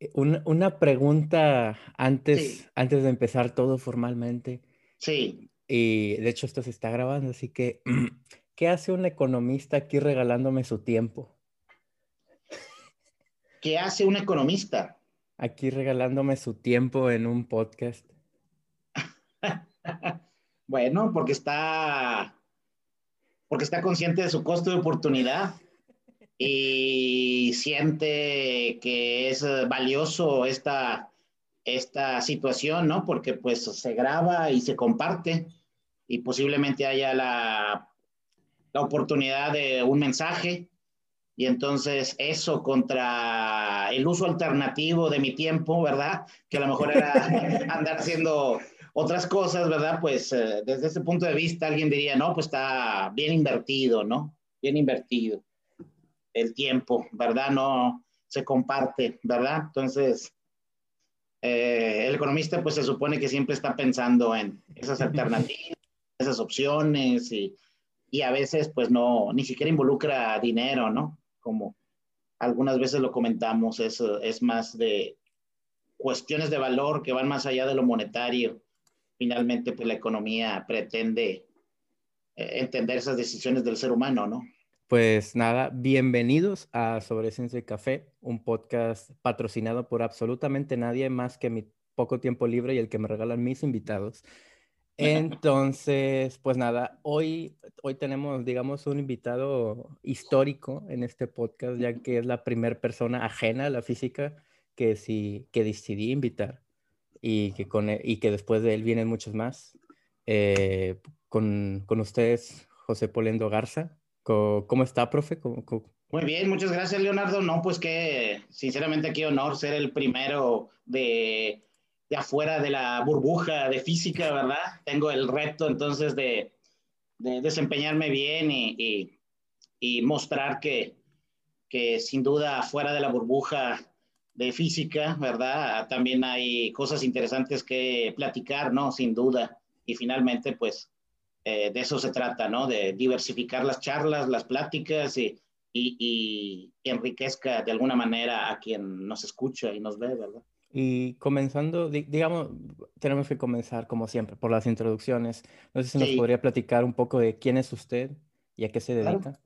Eh, una, pregunta antes, antes de empezar todo formalmente. Sí. Y de hecho esto se está grabando, así que, ¿qué hace un economista aquí regalándome su tiempo? ¿Qué hace un economista? Aquí regalándome su tiempo en un podcast. bueno, porque está, porque está consciente de su costo de oportunidad y siente que es valioso esta, esta situación, ¿no? Porque pues se graba y se comparte y posiblemente haya la, la oportunidad de un mensaje y entonces eso contra el uso alternativo de mi tiempo, ¿verdad? Que a lo mejor era andar haciendo otras cosas, ¿verdad? Pues eh, desde ese punto de vista alguien diría, no, pues está bien invertido, ¿no? Bien invertido el tiempo, ¿verdad? No se comparte, ¿verdad? Entonces, eh, el economista pues se supone que siempre está pensando en esas alternativas, esas opciones y, y a veces pues no, ni siquiera involucra dinero, ¿no? Como algunas veces lo comentamos, es, es más de cuestiones de valor que van más allá de lo monetario. Finalmente, pues la economía pretende eh, entender esas decisiones del ser humano, ¿no? Pues nada, bienvenidos a Sobre Ciencia y Café, un podcast patrocinado por absolutamente nadie más que mi poco tiempo libre y el que me regalan mis invitados. Entonces, pues nada, hoy, hoy tenemos, digamos, un invitado histórico en este podcast, ya que es la primera persona ajena a la física que, sí, que decidí invitar y que, con, e, y que después de él vienen muchos más. Eh, con, con ustedes, José Polendo Garza. ¿Cómo está, profe? Muy bien, muchas gracias, Leonardo. No, pues que sinceramente qué honor ser el primero de, de, afuera de la burbuja de física, ¿verdad? Tengo el reto entonces de, de desempeñarme bien y, y, y, mostrar que, que sin duda afuera de la burbuja de física, ¿verdad? También hay cosas interesantes que platicar, ¿no? Sin duda. Y finalmente, pues, eh, de eso se trata, ¿no? De diversificar las charlas, las pláticas y, y, enriquezca de alguna manera a quien nos escucha y nos ve, ¿verdad? Y comenzando, digamos, tenemos que comenzar como siempre por las introducciones. No sé si nos podría platicar un poco de quién es usted y a qué se dedica.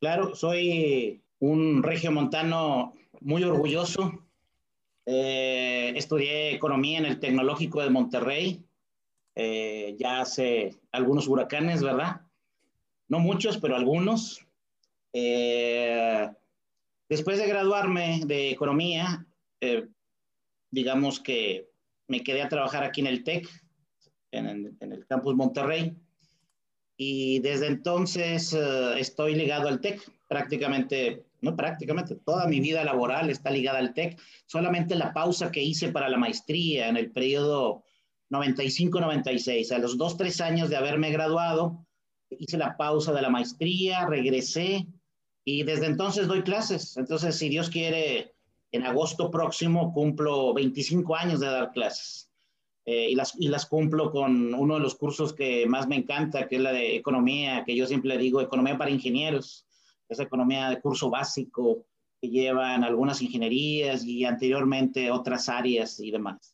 Claro, soy un regiomontano muy orgulloso. Eh, estudié economía en el Tecnológico de Monterrey. Eh, ya hace algunos huracanes, ¿verdad? No muchos, pero algunos. Eh, después de graduarme de economía, eh, digamos que me quedé a trabajar aquí en el TEC, en, en el campus Monterrey, y desde entonces estoy ligado al TEC, prácticamente, no prácticamente, toda mi vida laboral está ligada al TEC, solamente la pausa que hice para la maestría en el periodo 95-96, a los dos, tres años de haberme graduado, hice la pausa de la maestría, regresé y desde entonces doy clases. Entonces, si Dios quiere, en agosto próximo cumplo 25 años de dar clases. Eh, y, las, y las cumplo con uno de los cursos que más me encanta, que es la de economía, que yo siempre digo economía para ingenieros. Es economía de curso básico que llevan algunas ingenierías y anteriormente otras áreas y demás.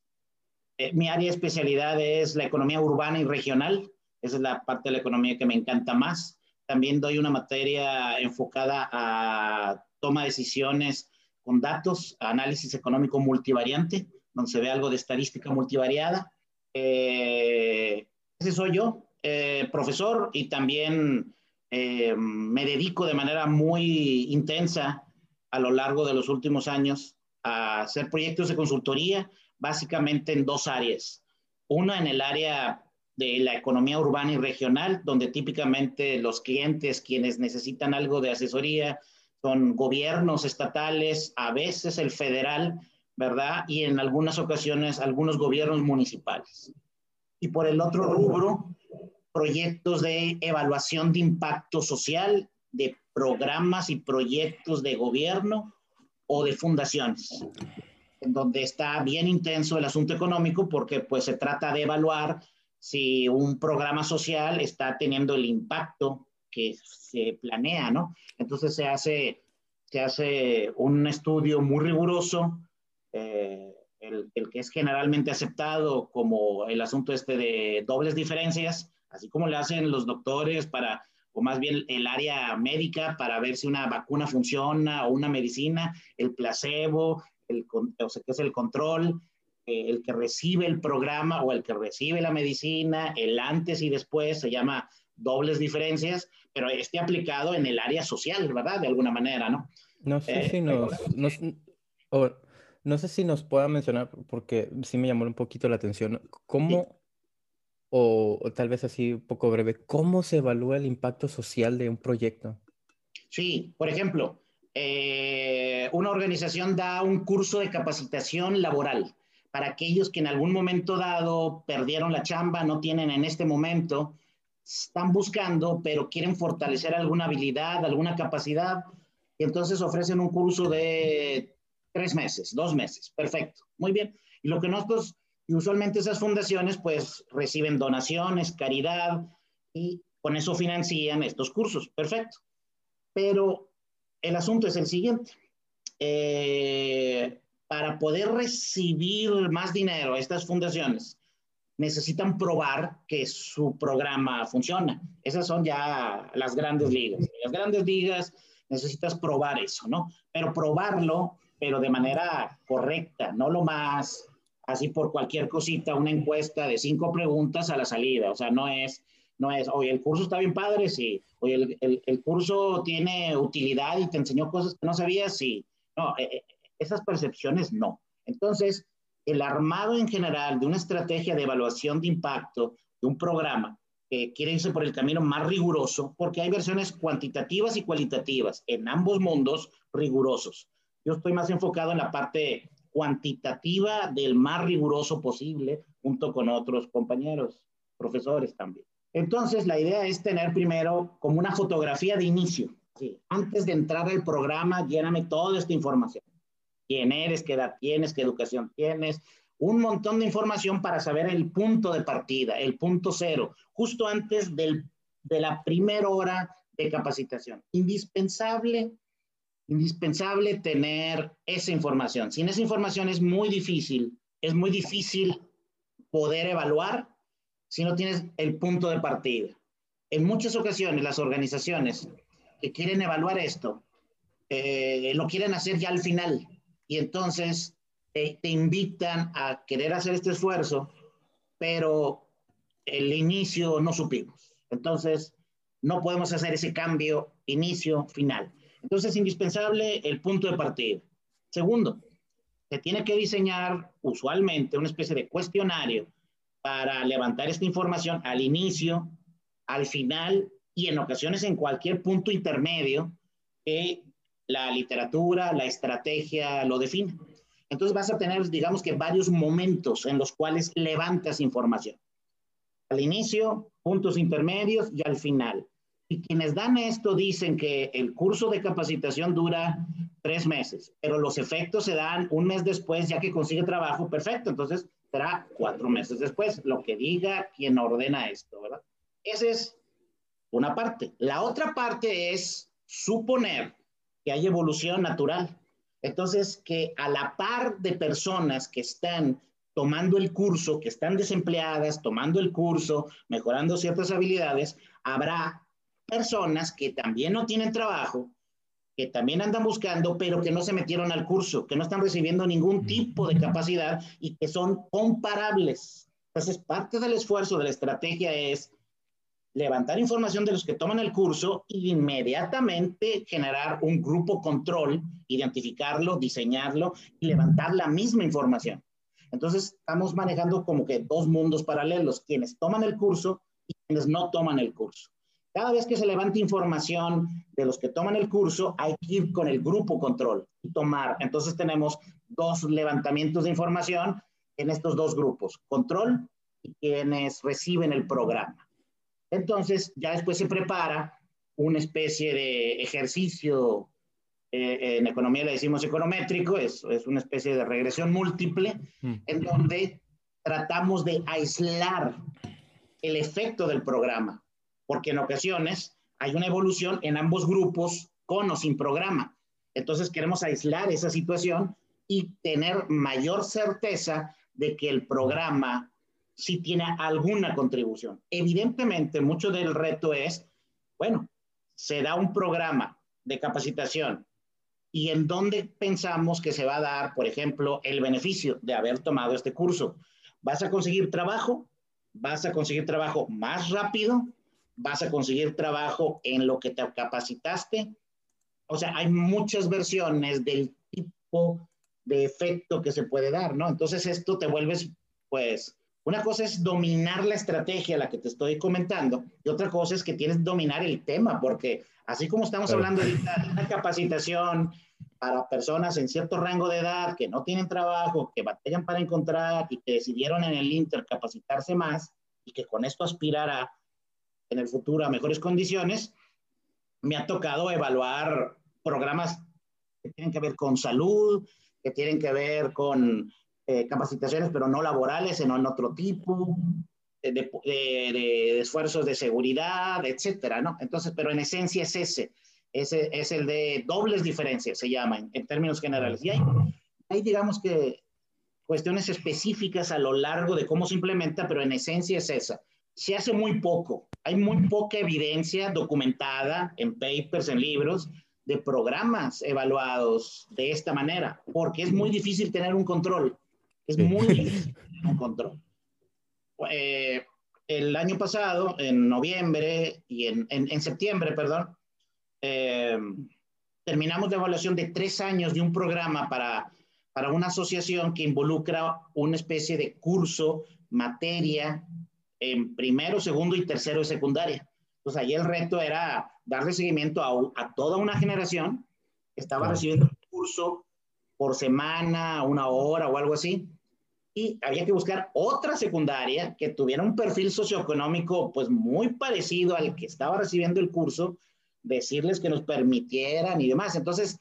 Eh, mi área de especialidad es la economía urbana y regional. Esa es la parte de la economía que me encanta más. También doy una materia enfocada a toma de decisiones con datos, análisis económico multivariante, donde se ve algo de estadística multivariada. Eh, ese soy yo, eh, profesor, y también me dedico de manera muy intensa a lo largo de los últimos años a hacer proyectos de consultoría básicamente en dos áreas. Una en el área de la economía urbana y regional, donde típicamente los clientes quienes necesitan algo de asesoría son gobiernos estatales, a veces el federal, ¿verdad? Y en algunas ocasiones algunos gobiernos municipales. Y por el otro rubro, proyectos de evaluación de impacto social, de programas y proyectos de gobierno o de fundaciones en donde está bien intenso el asunto económico porque pues se trata de evaluar si un programa social está teniendo el impacto que se planea, ¿no? Entonces se hace, se hace un estudio muy riguroso eh, el, el, que es generalmente aceptado como el asunto este de dobles diferencias, así como le hacen los doctores para, o más bien el área médica para ver si una vacuna funciona o una medicina, el placebo, el, o sea, que es el control, eh, el que recibe el programa o el que recibe la medicina, el antes y después, se llama dobles diferencias, pero esté aplicado en el área social, ¿verdad? De alguna manera, ¿no? No sé si eh, nos, no sé si nos pueda mencionar, porque sí me llamó un poquito la atención, ¿cómo, o, tal vez así un poco breve, cómo se evalúa el impacto social de un proyecto? Sí, por ejemplo, eh, una organización da un curso de capacitación laboral para aquellos que en algún momento dado perdieron la chamba, no tienen en este momento, están buscando, pero quieren fortalecer alguna habilidad, alguna capacidad, y entonces ofrecen un curso de tres meses, dos meses, perfecto, muy bien. Y lo que nosotros, y usualmente esas fundaciones, pues reciben donaciones, caridad, y con eso financian estos cursos, perfecto. Pero el asunto es el siguiente. Eh, para poder recibir más dinero, estas fundaciones necesitan probar que su programa funciona. Esas son ya las grandes ligas. Las grandes ligas necesitas probar eso, ¿no? Pero probarlo, pero de manera correcta, no lo más así por cualquier cosita, una encuesta de cinco preguntas a la salida. O sea, no es, no es, oye, el curso está bien padre, sí. Oye, el, el, el curso tiene utilidad y te enseñó cosas que no sabías, sí. No, eh, eh esas percepciones no. Entonces, el armado en general de una estrategia de evaluación de impacto de un programa que quiere irse por el camino más riguroso, porque hay versiones cuantitativas y cualitativas, en ambos mundos rigurosos. Yo estoy más enfocado en la parte cuantitativa del más riguroso posible, junto con otros compañeros, profesores también. Entonces, la idea es tener primero como una fotografía de inicio. Antes de entrar al programa, lléname toda esta información quién eres, qué edad tienes, qué educación tienes, un montón de información para saber el punto de partida, el punto cero, justo antes del, de la primera hora de capacitación. Indispensable, indispensable tener esa información. Sin esa información es muy difícil, es muy difícil poder evaluar si no tienes el punto de partida. En muchas ocasiones las organizaciones que quieren evaluar esto, eh, lo quieren hacer ya al final, y entonces te invitan a querer hacer este esfuerzo, pero el inicio no supimos. Entonces, no podemos hacer ese cambio inicio-final. Entonces, es indispensable el punto de partida. Segundo, se tiene que diseñar usualmente una especie de cuestionario para levantar esta información al inicio, al final y en ocasiones en cualquier punto intermedio que la literatura, la estrategia lo define. Entonces vas a tener, digamos que varios momentos en los cuales levantas información. Al inicio, puntos intermedios y al final. Y quienes dan esto dicen que el curso de capacitación dura tres meses, pero los efectos se dan un mes después, ya que consigue trabajo, perfecto. Entonces cuatro meses después, lo que diga quien ordena esto, ¿verdad? Esa es una parte. La otra parte es suponer que hay evolución natural. Entonces, que a la par de personas que están tomando el curso, que están desempleadas, tomando el curso, mejorando ciertas habilidades, habrá personas que también no tienen trabajo, que también andan buscando, pero que no se metieron al curso, que no están recibiendo ningún tipo de capacidad y que son comparables. Entonces, parte del esfuerzo de la estrategia es levantar información de los que toman el curso e inmediatamente generar un grupo control, identificarlo, diseñarlo y levantar la misma información. Entonces, estamos manejando como que dos mundos paralelos, quienes toman el curso y quienes no toman el curso. Cada vez que se levanta información de los que toman el curso, hay que ir con el grupo control y tomar. Entonces tenemos dos levantamientos de información en estos dos grupos, control y quienes reciben el programa. Entonces, ya después se prepara una especie de ejercicio, eh, en economía le decimos econométrico, es, es una especie de regresión múltiple, mm. en donde tratamos de aislar el efecto del programa, porque en ocasiones hay una evolución en ambos grupos con o sin programa. Entonces queremos aislar esa situación y tener mayor certeza de que el programa sí tiene alguna contribución. Evidentemente, mucho del reto es, bueno, se da un programa de capacitación y en dónde pensamos que se va a dar, por ejemplo, el beneficio de haber tomado este curso. ¿Vas a conseguir trabajo? ¿Vas a conseguir trabajo más rápido? ¿Vas a conseguir trabajo en lo que te capacitaste? O sea, hay muchas versiones del tipo de efecto que se puede dar, ¿no? Entonces esto te vuelves, pues, una cosa es dominar la estrategia, la que te estoy comentando, y otra cosa es que tienes que dominar el tema, porque así como estamos hablando ahorita de una capacitación para personas en cierto rango de edad que no tienen trabajo, que batallan para encontrar y que decidieron en el Inter capacitarse más y que con esto aspirará en el futuro a mejores condiciones, me ha tocado evaluar programas que tienen que ver con salud, que tienen que ver con eh, capacitaciones, pero no laborales, sino en otro tipo, de, de, esfuerzos de seguridad, etcétera, ¿no? Entonces, pero en esencia es ese, ese es el de dobles diferencias, se llama en, términos generales. Y hay, hay, digamos que, cuestiones específicas a lo largo de cómo se implementa, pero en esencia es esa. Se hace muy poco, hay muy poca evidencia documentada en papers, en libros, de programas evaluados de esta manera, porque es muy difícil tener un control. Es muy difícil tener un control. Eh, el año pasado, en noviembre y en, en, septiembre, perdón, eh, terminamos la evaluación de tres años de un programa para, para una asociación que involucra una especie de curso, materia, en primero, segundo y tercero de secundaria. Entonces, ahí el reto era darle seguimiento a, a toda una generación que estaba recibiendo un curso por semana, una hora o algo así. Y había que buscar otra secundaria que tuviera un perfil socioeconómico pues muy parecido al que estaba recibiendo el curso, decirles que nos permitieran y demás. Entonces,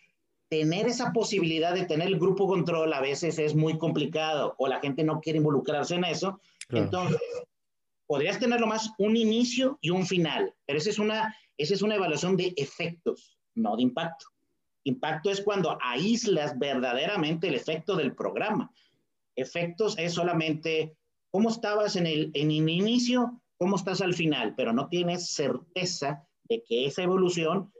tener esa posibilidad de tener el grupo control a veces es muy complicado o la gente no quiere involucrarse en eso. Entonces, podrías tenerlo más un inicio y un final, pero esa es una, esa es una evaluación de efectos, no de impacto. Impacto es cuando aíslas verdaderamente el efecto del programa. Efectos es solamente cómo estabas en el, en el inicio, cómo estás al final, pero no tienes certeza de que esa evolución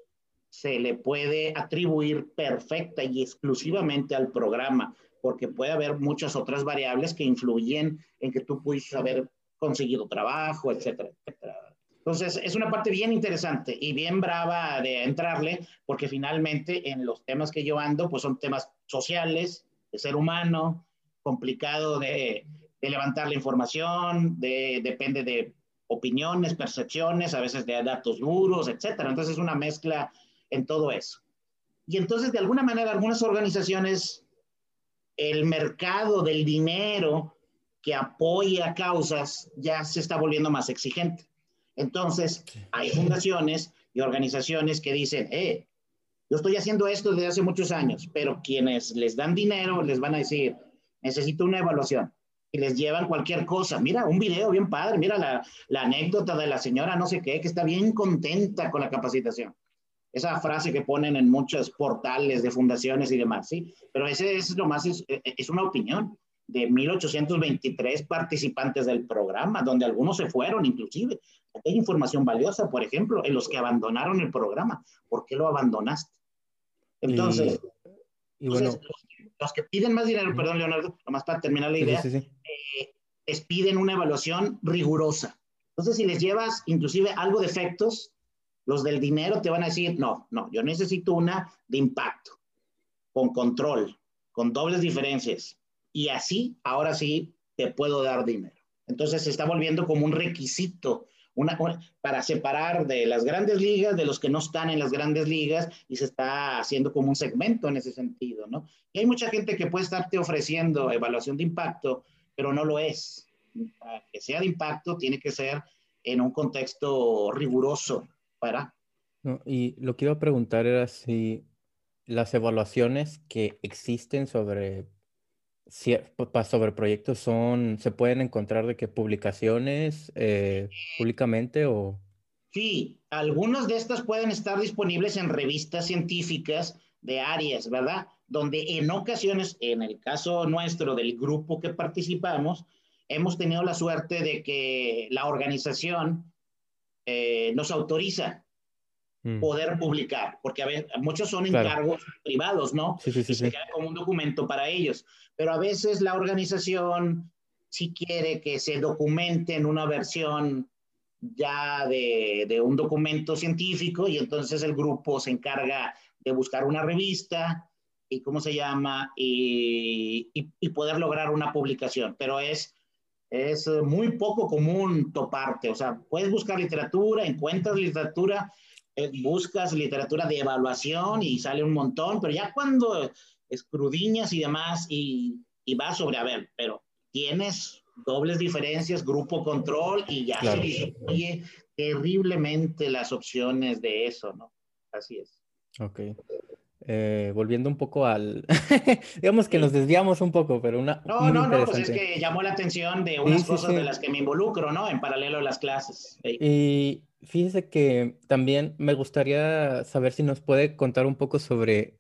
se le puede atribuir perfecta y exclusivamente al programa, porque puede haber muchas otras variables que influyen en que tú pudieses haber conseguido trabajo, etcétera, etcétera. Entonces, es una parte bien interesante y bien brava de entrarle, porque finalmente en los temas que yo ando, pues son temas sociales, de ser humano, complicado de, de levantar la información, de, depende de opiniones, percepciones, a veces de datos duros, etcétera. Entonces, es una mezcla en todo eso. Y entonces, de alguna manera, algunas organizaciones, el mercado del dinero que apoya causas ya se está volviendo más exigente. Entonces, hay fundaciones y organizaciones que dicen, eh, yo estoy haciendo esto desde hace muchos años, pero quienes les dan dinero les van a decir, necesito una evaluación. Y les llevan cualquier cosa. Mira, un video bien padre, mira la, la anécdota de la señora no sé qué, que está bien contenta con la capacitación. Esa frase que ponen en muchos portales de fundaciones y demás, ¿sí? Pero ese es lo más, es, es una opinión de 1823 participantes del programa, donde algunos se fueron inclusive. Hay información valiosa, por ejemplo, en los que abandonaron el programa. ¿Por qué lo abandonaste? Entonces, y, bueno, los, que piden más dinero, perdón Leonardo, nomás para terminar la idea, eh, les piden una evaluación rigurosa. Entonces, si les llevas inclusive algo de efectos, los del dinero te van a decir, no, no, yo necesito una de impacto, con control, con dobles diferencias, y así, ahora sí, te puedo dar dinero. Entonces se está volviendo como un requisito una, para separar de las grandes ligas de los que no están en las grandes ligas y se está haciendo como un segmento en ese sentido, ¿no? Y hay mucha gente que puede estarte ofreciendo evaluación de impacto, pero no lo es. Para que sea de impacto tiene que ser en un contexto riguroso para... y lo que iba a preguntar era si las evaluaciones que existen sobre sobre proyectos son, se pueden encontrar de qué publicaciones eh, públicamente o... Sí, algunas de estas pueden estar disponibles en revistas científicas de áreas, ¿verdad? donde en ocasiones, en el caso nuestro del grupo que participamos, hemos tenido la suerte de que la organización eh, nos autoriza mm. poder publicar, porque a veces, muchos son encargos privados, ¿no? Sí, sí, sí, y se queda como un documento para ellos, pero a veces la organización si quiere que se documente en una versión ya de, de, un documento científico y entonces el grupo se encarga de buscar una revista y cómo se llama y, y, poder lograr una publicación, pero es, es muy poco común toparte, o sea, puedes buscar literatura, encuentras literatura, buscas literatura de evaluación y sale un montón, pero ya cuando escrudiñas y demás y, y vas sobre, a ver, pero tienes dobles diferencias, grupo control y ya se disminuye terriblemente las opciones de eso, ¿no? Así es. Ok. Eh, volviendo un poco al, digamos que nos desviamos un poco, pero una... No, no, no, pues es que llamó la atención de unas cosas de las que me involucro, ¿no? En paralelo a las clases. Y fíjese que también me gustaría saber si nos puede contar un poco sobre,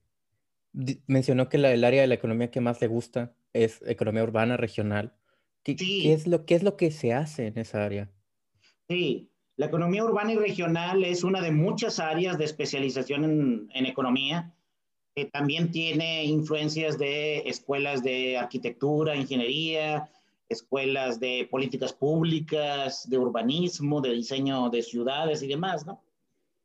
mencionó que la, el área de la economía que más le gusta es economía urbana, regional. ¿Qué, ¿qué es lo, ¿Qué es lo que se hace en esa área? Sí, la economía urbana y regional es una de muchas áreas de especialización en, en economía, que también tiene influencias de escuelas de arquitectura, ingeniería, escuelas de políticas públicas, de urbanismo, de diseño de ciudades y demás, ¿no?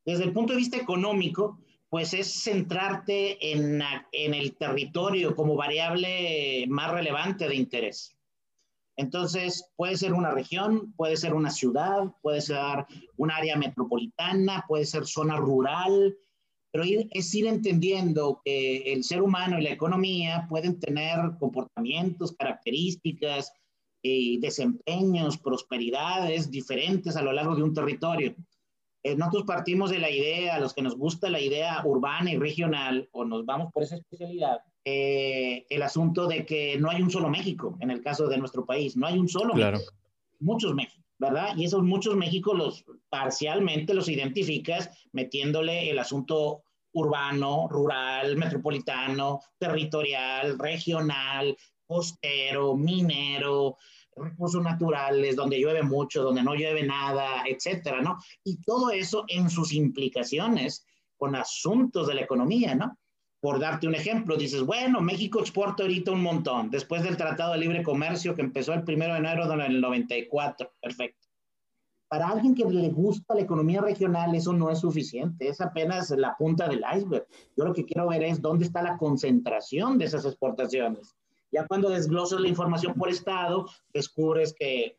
Desde el punto de vista económico, pues es centrarte en, en el territorio como variable más relevante de interés. Entonces, puede ser una región, puede ser una ciudad, puede ser un área metropolitana, puede ser zona rural, pero es ir entendiendo que el ser humano y la economía pueden tener comportamientos, características, y desempeños, prosperidades diferentes a lo largo de un territorio. Eh, nosotros partimos de la idea, a los que nos gusta la idea urbana y regional, o nos vamos por esa especialidad, eh, el asunto de que no hay un solo México, en el caso de nuestro país, no hay un solo claro. México, muchos México, ¿verdad? Y esos muchos México los parcialmente los identificas metiéndole el asunto urbano, rural, metropolitano, territorial, regional, costero, minero, recursos naturales, donde llueve mucho, donde no llueve nada, etcétera, ¿no? Y todo eso en sus implicaciones con asuntos de la economía, ¿no? Por darte un ejemplo, dices, bueno, México exporta ahorita un montón, después del Tratado de Libre Comercio que empezó el 1 de enero del 94, perfecto. Para alguien que le gusta la economía regional, eso no es suficiente, es apenas la punta del iceberg. Yo lo que quiero ver es dónde está la concentración de esas exportaciones. Ya cuando desglosas la información por estado, descubres que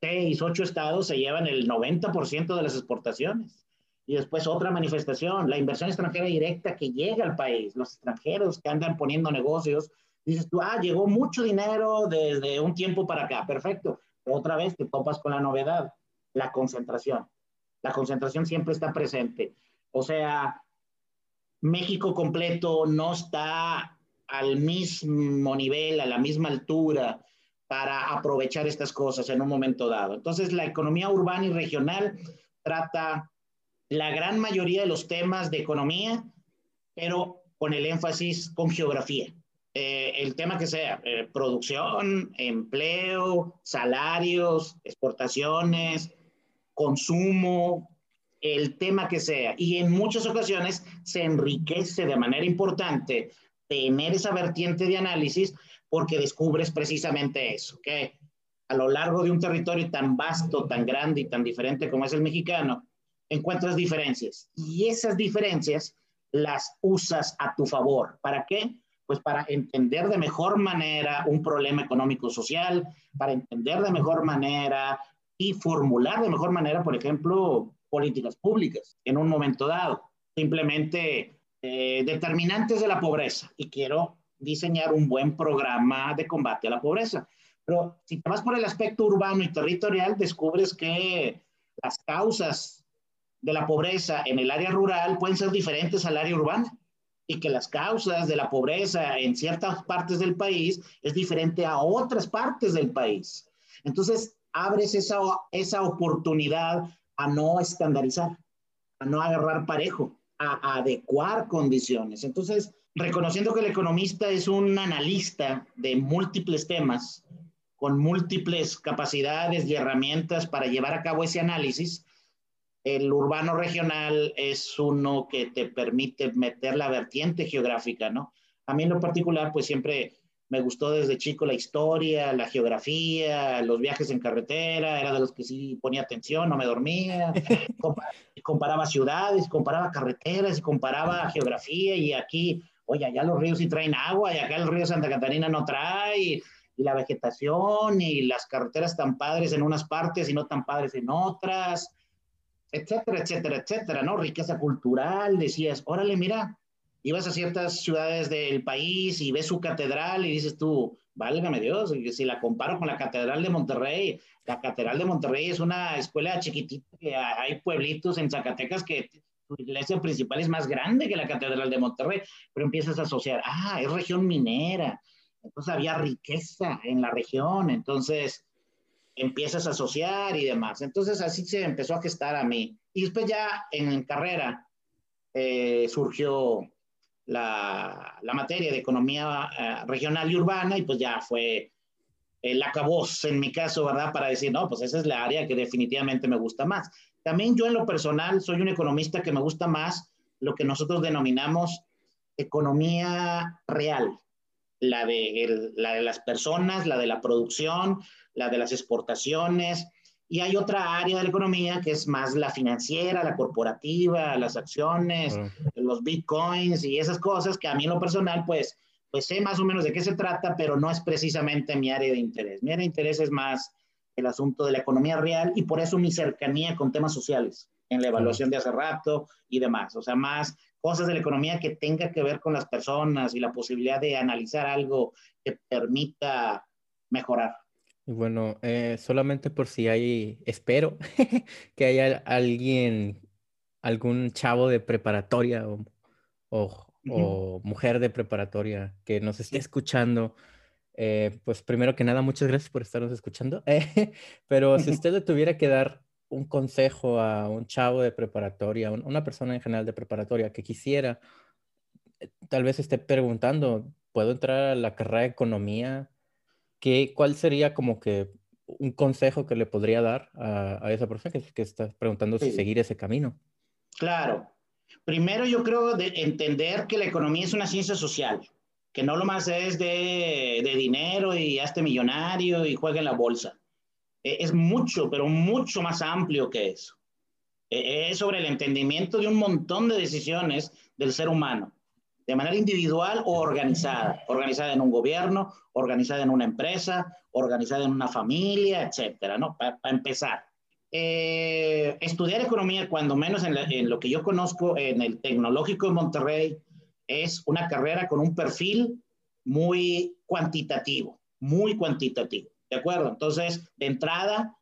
seis, ocho estados se llevan el 90% de las exportaciones. Y después otra manifestación, la inversión extranjera directa que llega al país, los extranjeros que andan poniendo negocios. Dices tú, ah, llegó mucho dinero desde un tiempo para acá, perfecto. otra vez te topas con la novedad, la concentración. La concentración siempre está presente. O sea, México completo no está al mismo nivel, a la misma altura para aprovechar estas cosas en un momento dado. Entonces, la economía urbana y regional trata la gran mayoría de los temas de economía, pero con el énfasis con geografía. Eh, el tema que sea, eh, producción, empleo, salarios, exportaciones, consumo, el tema que sea. Y en muchas ocasiones se enriquece de manera importante tener esa vertiente de análisis porque descubres precisamente eso, que a lo largo de un territorio tan vasto, tan grande y tan diferente como es el mexicano, encuentras diferencias y esas diferencias las usas a tu favor. ¿Para qué? Pues para entender de mejor manera un problema económico-social, para entender de mejor manera y formular de mejor manera, por ejemplo, políticas públicas en un momento dado. Simplemente eh, determinantes de la pobreza y quiero diseñar un buen programa de combate a la pobreza. Pero si te vas por el aspecto urbano y territorial, descubres que las causas de la pobreza en el área rural pueden ser diferentes al área urbana y que las causas de la pobreza en ciertas partes del país es diferente a otras partes del país. Entonces, abres esa, esa oportunidad a no estandarizar, a no agarrar parejo, a, adecuar condiciones. Entonces, reconociendo que el economista es un analista de múltiples temas, con múltiples capacidades y herramientas para llevar a cabo ese análisis, el urbano regional es uno que te permite meter la vertiente geográfica, ¿no? A mí en lo particular, pues siempre me gustó desde chico la historia, la geografía, los viajes en carretera, era de los que sí ponía atención, no me dormía, comparaba ciudades, comparaba carreteras, comparaba geografía y aquí, oye, allá los ríos sí traen agua y acá el río Santa Catarina no trae, y, la vegetación y las carreteras tan padres en unas partes y no tan padres en otras, etcétera, etcétera, etcétera, ¿no? Riqueza cultural, decías, órale, mira, ibas a ciertas ciudades del país y ves su catedral y dices tú, válgame Dios, si la comparo con la Catedral de Monterrey, la Catedral de Monterrey es una escuela chiquitita, que hay pueblitos en Zacatecas que su iglesia principal es más grande que la Catedral de Monterrey, pero empiezas a asociar, ah, es región minera, entonces había riqueza en la región, entonces empiezas a asociar y demás. Entonces así se empezó a gestar a mí. Y después ya en carrera eh, surgió la, la materia de economía eh, regional y urbana y pues ya fue el acabose en mi caso, ¿verdad? Para decir, no, pues esa es la área que definitivamente me gusta más. También yo en lo personal soy un economista que me gusta más lo que nosotros denominamos economía real, la de, la de las personas, la de la producción, la de las exportaciones, y hay otra área de la economía que es más la financiera, la corporativa, las acciones, los bitcoins y esas cosas que a mí en lo personal, pues, pues sé más o menos de qué se trata, pero no es precisamente mi área de interés. Mi área de interés es más el asunto de la economía real y por eso mi cercanía con temas sociales en la evaluación de hace rato y demás. O sea, más cosas de la economía que tenga que ver con las personas y la posibilidad de analizar algo que permita mejorar. Y bueno, eh, solamente por si hay, espero que haya alguien, algún chavo de preparatoria o, o, mujer de preparatoria que nos esté escuchando. Eh, pues primero que nada, muchas gracias por estarnos escuchando. pero si usted le tuviera que dar un consejo a un chavo de preparatoria, una persona en general de preparatoria que quisiera, eh, tal vez esté preguntando, ¿puedo entrar a la carrera de economía? ¿Cuál sería como que un consejo que le podría dar a, esa persona que, que está preguntando si seguir ese camino? Claro. Primero yo creo de entender que la economía es una ciencia social, que no lo más es de, de dinero y hazte millonario y juega en la bolsa. E, es mucho, pero mucho más amplio que eso. E, es sobre el entendimiento de un montón de decisiones del ser humano de manera individual o organizada, organizada en un gobierno, organizada en una empresa, organizada en una familia, etcétera, ¿no? Para empezar. Eh, estudiar economía, cuando menos en, en, lo que yo conozco en el Tecnológico de Monterrey, es una carrera con un perfil muy cuantitativo, muy cuantitativo, ¿de acuerdo? Entonces, de entrada,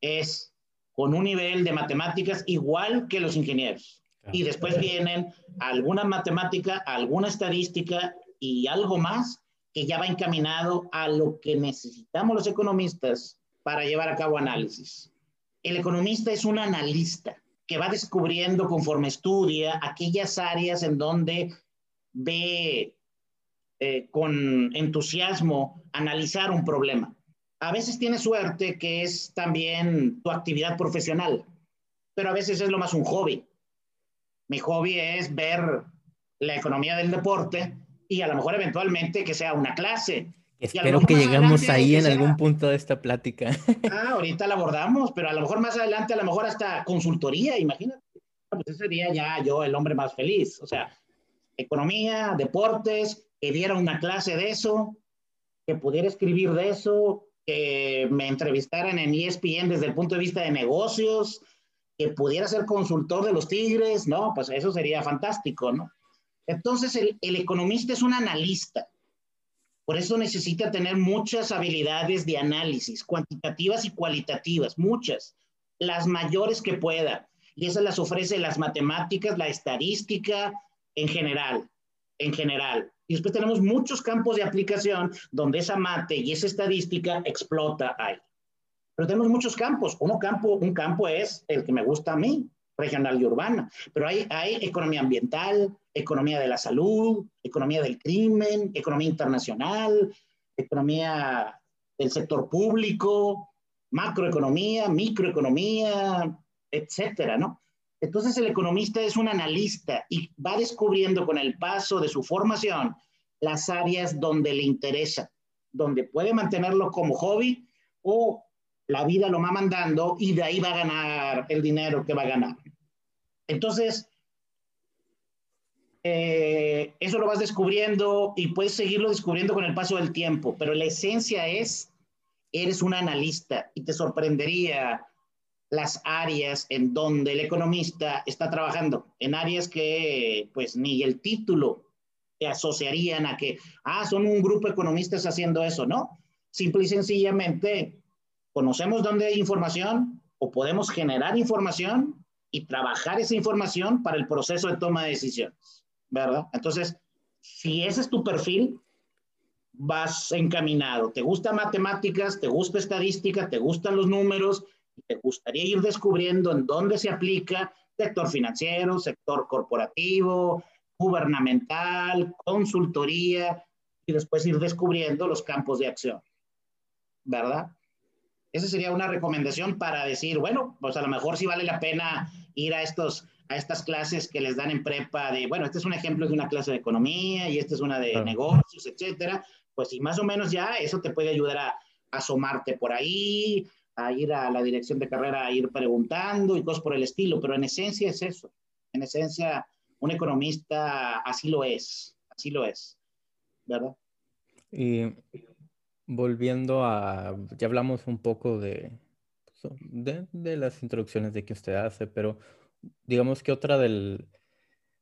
es con un nivel de matemáticas igual que los ingenieros. Y después vienen alguna matemática, alguna estadística y algo más que ya va encaminado a lo que necesitamos los economistas para llevar a cabo análisis. El economista es un analista que va descubriendo conforme estudia aquellas áreas en donde ve eh, con entusiasmo analizar un problema. A veces tiene suerte que es también tu actividad profesional, pero a veces es lo más un hobby mi hobby es ver la economía del deporte y a lo mejor eventualmente que sea una clase. Espero que llegamos ahí en algún punto de esta plática. Ah, ahorita la abordamos, pero a lo mejor más adelante, a lo mejor hasta consultoría, imagínate. Pues ese sería ya yo el hombre más feliz. O sea, economía, deportes, que diera una clase de eso, que pudiera escribir de eso, que me entrevistaran en ESPN desde el punto de vista de negocios, que pudiera ser consultor de los Tigres, ¿no? Pues eso sería fantástico, ¿no? Entonces, el, economista es un analista. Por eso necesita tener muchas habilidades de análisis, cuantitativas y cualitativas, muchas, las mayores que pueda. Y esas las ofrece las matemáticas, la estadística, en general, en general. Y después tenemos muchos campos de aplicación donde esa mate y esa estadística explota ahí. Pero tenemos muchos campos. Uno campo, un campo es el que me gusta a mí, regional y urbana, pero hay, hay economía ambiental, economía de la salud, economía del crimen, economía internacional, economía del sector público, macroeconomía, microeconomía, etcétera, ¿no? Entonces el economista es un analista y va descubriendo con el paso de su formación las áreas donde le interesa, donde puede mantenerlo como hobby o la vida lo va mandando y de ahí va a ganar el dinero que va a ganar. Entonces, eh, eso lo vas descubriendo y puedes seguirlo descubriendo con el paso del tiempo, pero la esencia es, eres un analista y te sorprendería las áreas en donde el economista está trabajando, en áreas que pues ni el título te asociarían a que, ah, son un grupo de economistas haciendo eso, ¿no? Simple y sencillamente conocemos dónde hay información o podemos generar información y trabajar esa información para el proceso de toma de decisiones, ¿verdad? Entonces, si ese es tu perfil, vas encaminado. ¿Te gusta matemáticas? ¿Te gusta estadística? ¿Te gustan los números? ¿Te gustaría ir descubriendo en dónde se aplica sector financiero, sector corporativo, gubernamental, consultoría y después ir descubriendo los campos de acción? ¿Verdad? Esa sería una recomendación para decir, bueno, pues a lo mejor sí vale la pena ir a, estos, a estas clases que les dan en prepa de, bueno, este es un ejemplo de una clase de economía y esta es una de negocios, etcétera. Pues si más o menos ya eso te puede ayudar a, asomarte por ahí, a ir a la dirección de carrera, a ir preguntando y cosas por el estilo, pero en esencia es eso. En esencia, un economista así lo es, así lo es, ¿verdad? Y volviendo a, ya hablamos un poco de, de, las introducciones de que usted hace, pero digamos que otra del,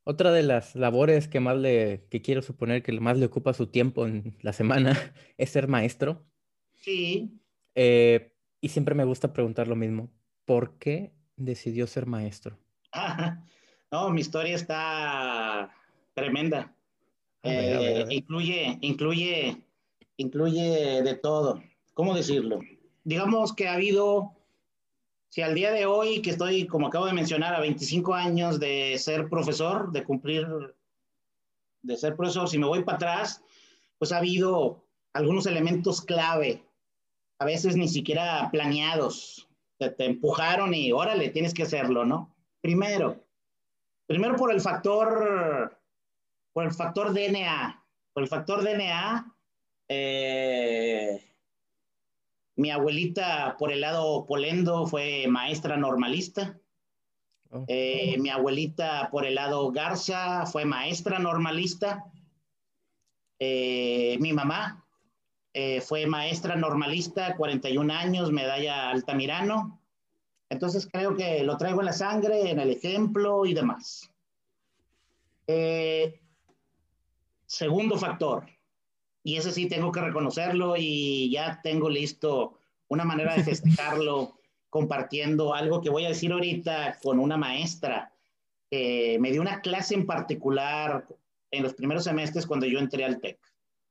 otra de las labores que más le, que quiero suponer que más le ocupa su tiempo en la semana es ser maestro. Sí. Eh, y siempre me gusta preguntar lo mismo. ¿Por qué decidió ser maestro? no, mi historia está tremenda. Eh, incluye, incluye incluye de todo. ¿Cómo decirlo? Digamos que ha habido, si al día de hoy, que estoy, como acabo de mencionar, a 25 años de ser profesor, de cumplir, de ser profesor, si me voy para atrás, pues ha habido algunos elementos clave, a veces ni siquiera planeados, te, te empujaron y órale, tienes que hacerlo, ¿no? Primero, primero por el factor, por el factor DNA, por el factor DNA, eh, mi abuelita por el lado Polendo fue maestra normalista. Oh. Eh, mi abuelita por el lado Garza fue maestra normalista. Eh, mi mamá fue maestra normalista, 41 años, medalla Altamirano. Entonces creo que lo traigo en la sangre, en el ejemplo y demás. segundo factor, y ese sí tengo que reconocerlo y ya tengo listo una manera de festejarlo compartiendo algo que voy a decir ahorita con una maestra que me dio una clase en particular en los primeros semestres cuando yo entré al TEC.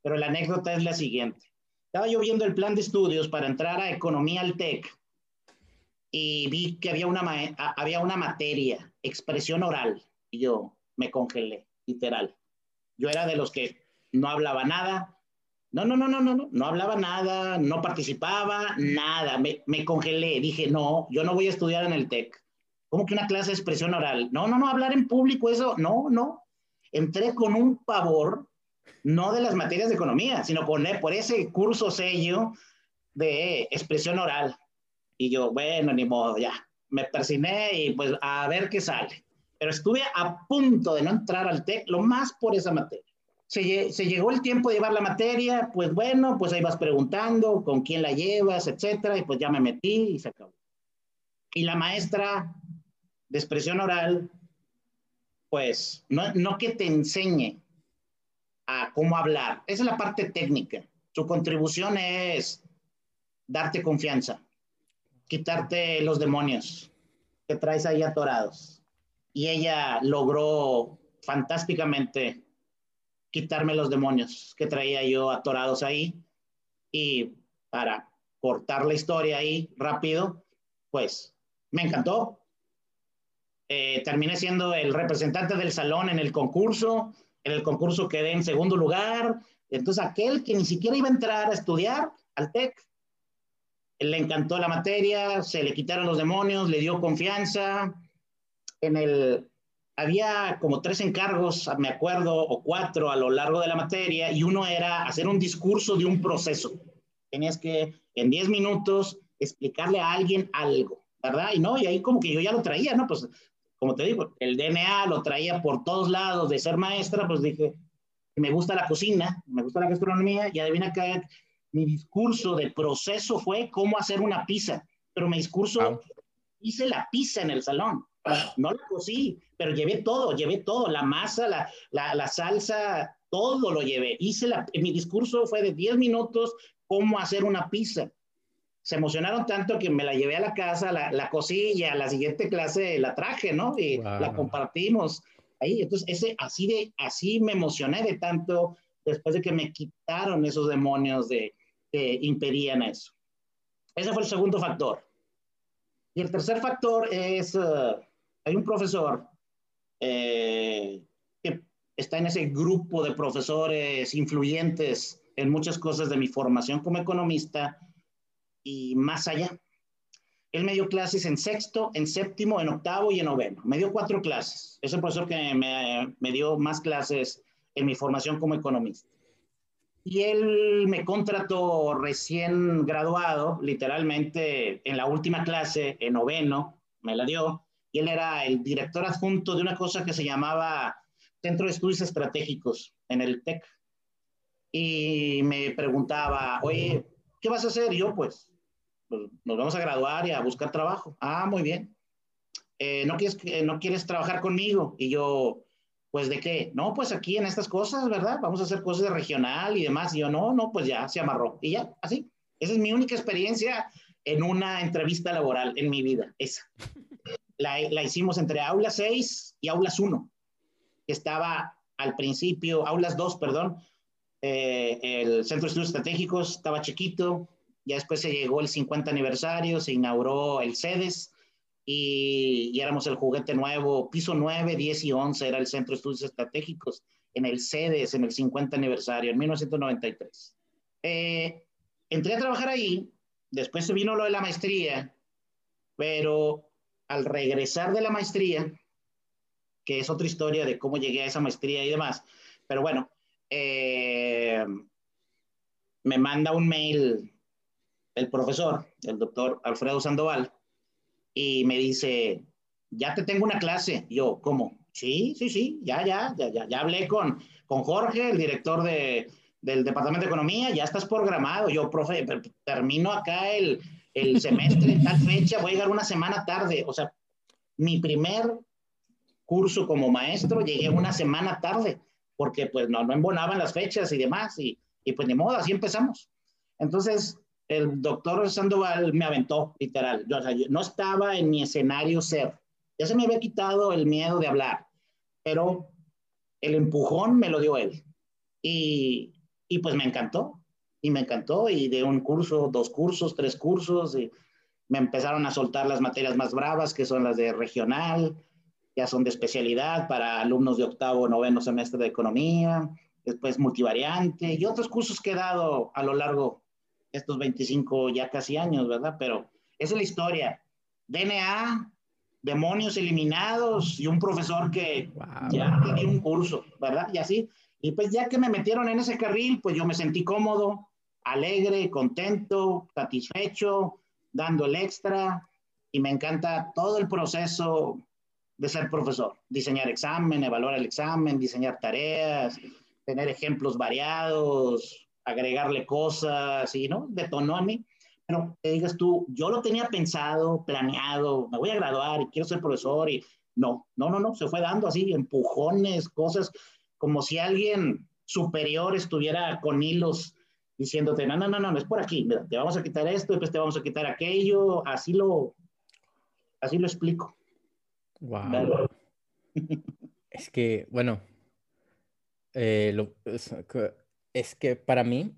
Pero la anécdota es la siguiente. Estaba yo viendo el plan de estudios para entrar a Economía al TEC y vi que había una, había una materia, expresión oral, y yo me congelé, literal. Yo era de los que no hablaba nada, no, no, no, no, no, no, no hablaba nada, no participaba, nada, me, me congelé, dije, no, yo no voy a estudiar en el TEC. ¿Cómo que una clase de expresión oral? No, no, no, hablar en público, eso, no, no. Entré con un pavor, no de las materias de economía, sino con, por ese curso sello de expresión oral. Y yo, bueno, ni modo, ya, me persiné y pues a ver qué sale. Pero estuve a punto de no entrar al TEC, lo más por esa materia se, llegó el tiempo de llevar la materia, pues bueno, pues ahí vas preguntando con quién la llevas, etcétera, y pues ya me metí y se acabó. Y la maestra de expresión oral, pues no, no que te enseñe a cómo hablar, esa es la parte técnica. Su contribución es darte confianza, quitarte los demonios que traes ahí atorados. Y ella logró fantásticamente quitarme los demonios que traía yo atorados ahí. Y para cortar la historia ahí rápido, pues me encantó. eh, terminé siendo el representante del salón en el concurso, en el concurso quedé en segundo lugar, entonces aquel que ni siquiera iba a entrar a estudiar al TEC, le encantó la materia, se le quitaron los demonios, le dio confianza. En el, había como tres encargos, me acuerdo, o cuatro a lo largo de la materia, y uno era hacer un discurso de un proceso. Tenías que, en diez minutos, explicarle a alguien algo, ¿verdad? Y no, y ahí como que yo ya lo traía, ¿no? Pues, como te digo, el DNA lo traía por todos lados de ser maestra, pues dije, me gusta la cocina, me gusta la gastronomía, y adivina que mi discurso de proceso fue cómo hacer una pizza, pero mi discurso, hice la pizza en el salón, no la cocí, pero llevé todo, llevé todo, la masa, la, la, la salsa, todo lo llevé. Hice la, mi discurso fue de 10 minutos, cómo hacer una pizza. Se emocionaron tanto que me la llevé a la casa, la, la cocí y a la siguiente clase la traje, ¿no? Y la compartimos ahí. Entonces, ese, así, de, así me emocioné de tanto después de que me quitaron esos demonios de, que impedían eso. Ese fue el segundo factor. Y el tercer factor es, uh, hay un profesor eh, que está en ese grupo de profesores influyentes en muchas cosas de mi formación como economista y más allá. Él me dio clases en sexto, en séptimo, en octavo y en noveno. Me dio cuatro clases. Es el profesor que me, me dio más clases en mi formación como economista. Y él me contrató recién graduado, literalmente en la última clase, en noveno, me la dio, y él era el director adjunto de una cosa que se llamaba Centro de Estudios Estratégicos en el TEC. Y me preguntaba, oye, ¿qué vas a hacer? Y yo, pues, pues, nos vamos a graduar y a buscar trabajo. Ah, muy bien. Eh, ¿no, quieres, ¿No quieres trabajar conmigo? Y yo, pues de qué, no, pues aquí en estas cosas, ¿verdad? Vamos a hacer cosas de regional y demás. Y yo, no, no, pues ya se amarró. Y ya, así. Esa es mi única experiencia en una entrevista laboral en mi vida, esa. La, hicimos entre aulas 6 y aulas 1, que estaba al principio, aulas 2, perdón, eh, el Centro de Estudios Estratégicos estaba chiquito, ya después se llegó el 50 aniversario, se inauguró el CEDES, y, éramos el juguete nuevo, piso 9, 10 y 11 era el Centro de Estudios Estratégicos en el CEDES en el 50 aniversario, en 1993. Eh, entré a trabajar ahí, después se vino lo de la maestría, pero al regresar de la maestría, que es otra historia de cómo llegué a esa maestría y demás, pero bueno, eh, me manda un mail el profesor, el doctor Alfredo Sandoval, y me dice, ya te tengo una clase. yo, ¿cómo? Sí, sí, sí, ya, ya, ya, ya, ya hablé con, con Jorge, el director de, del Departamento de Economía, ya estás programado. Yo, profe, termino acá el, el semestre tal fecha, voy a llegar una semana tarde. O sea, mi primer curso como maestro llegué una semana tarde, porque pues no, no embonaban las fechas y demás, y, y pues de modo, así empezamos. Entonces, el doctor Sandoval me aventó, literal. Yo, no estaba en mi escenario ser. Ya se me había quitado el miedo de hablar, pero el empujón me lo dio él. Y, y pues me encantó, y me encantó, y de un curso, dos cursos, tres cursos, y me empezaron a soltar las materias más bravas, que son las de regional, ya son de especialidad para alumnos de octavo, noveno semestre de economía, después multivariante y otros cursos que he dado a lo largo estos 25 ya casi años, ¿verdad? Pero esa es la historia. DNA, demonios eliminados y un profesor que ya tenía un curso, ¿verdad? Y así. Y pues ya que me metieron en ese carril, pues yo me sentí cómodo, alegre, contento, satisfecho, dando el extra. Y me encanta todo el proceso de ser profesor. Diseñar examen, evaluar el examen, diseñar tareas, tener ejemplos variados, agregarle cosas y, ¿no? Detonó a mí. Pero te digas tú, yo lo tenía pensado, planeado, me voy a graduar y quiero ser profesor y no, no, no, no, se fue dando así, empujones, cosas, como si alguien superior estuviera con hilos diciéndote, no, no, no, no, no es por aquí, te vamos a quitar esto, después te vamos a quitar aquello, así lo, así lo explico. Wow. es que, bueno, eh, lo, es que para mí,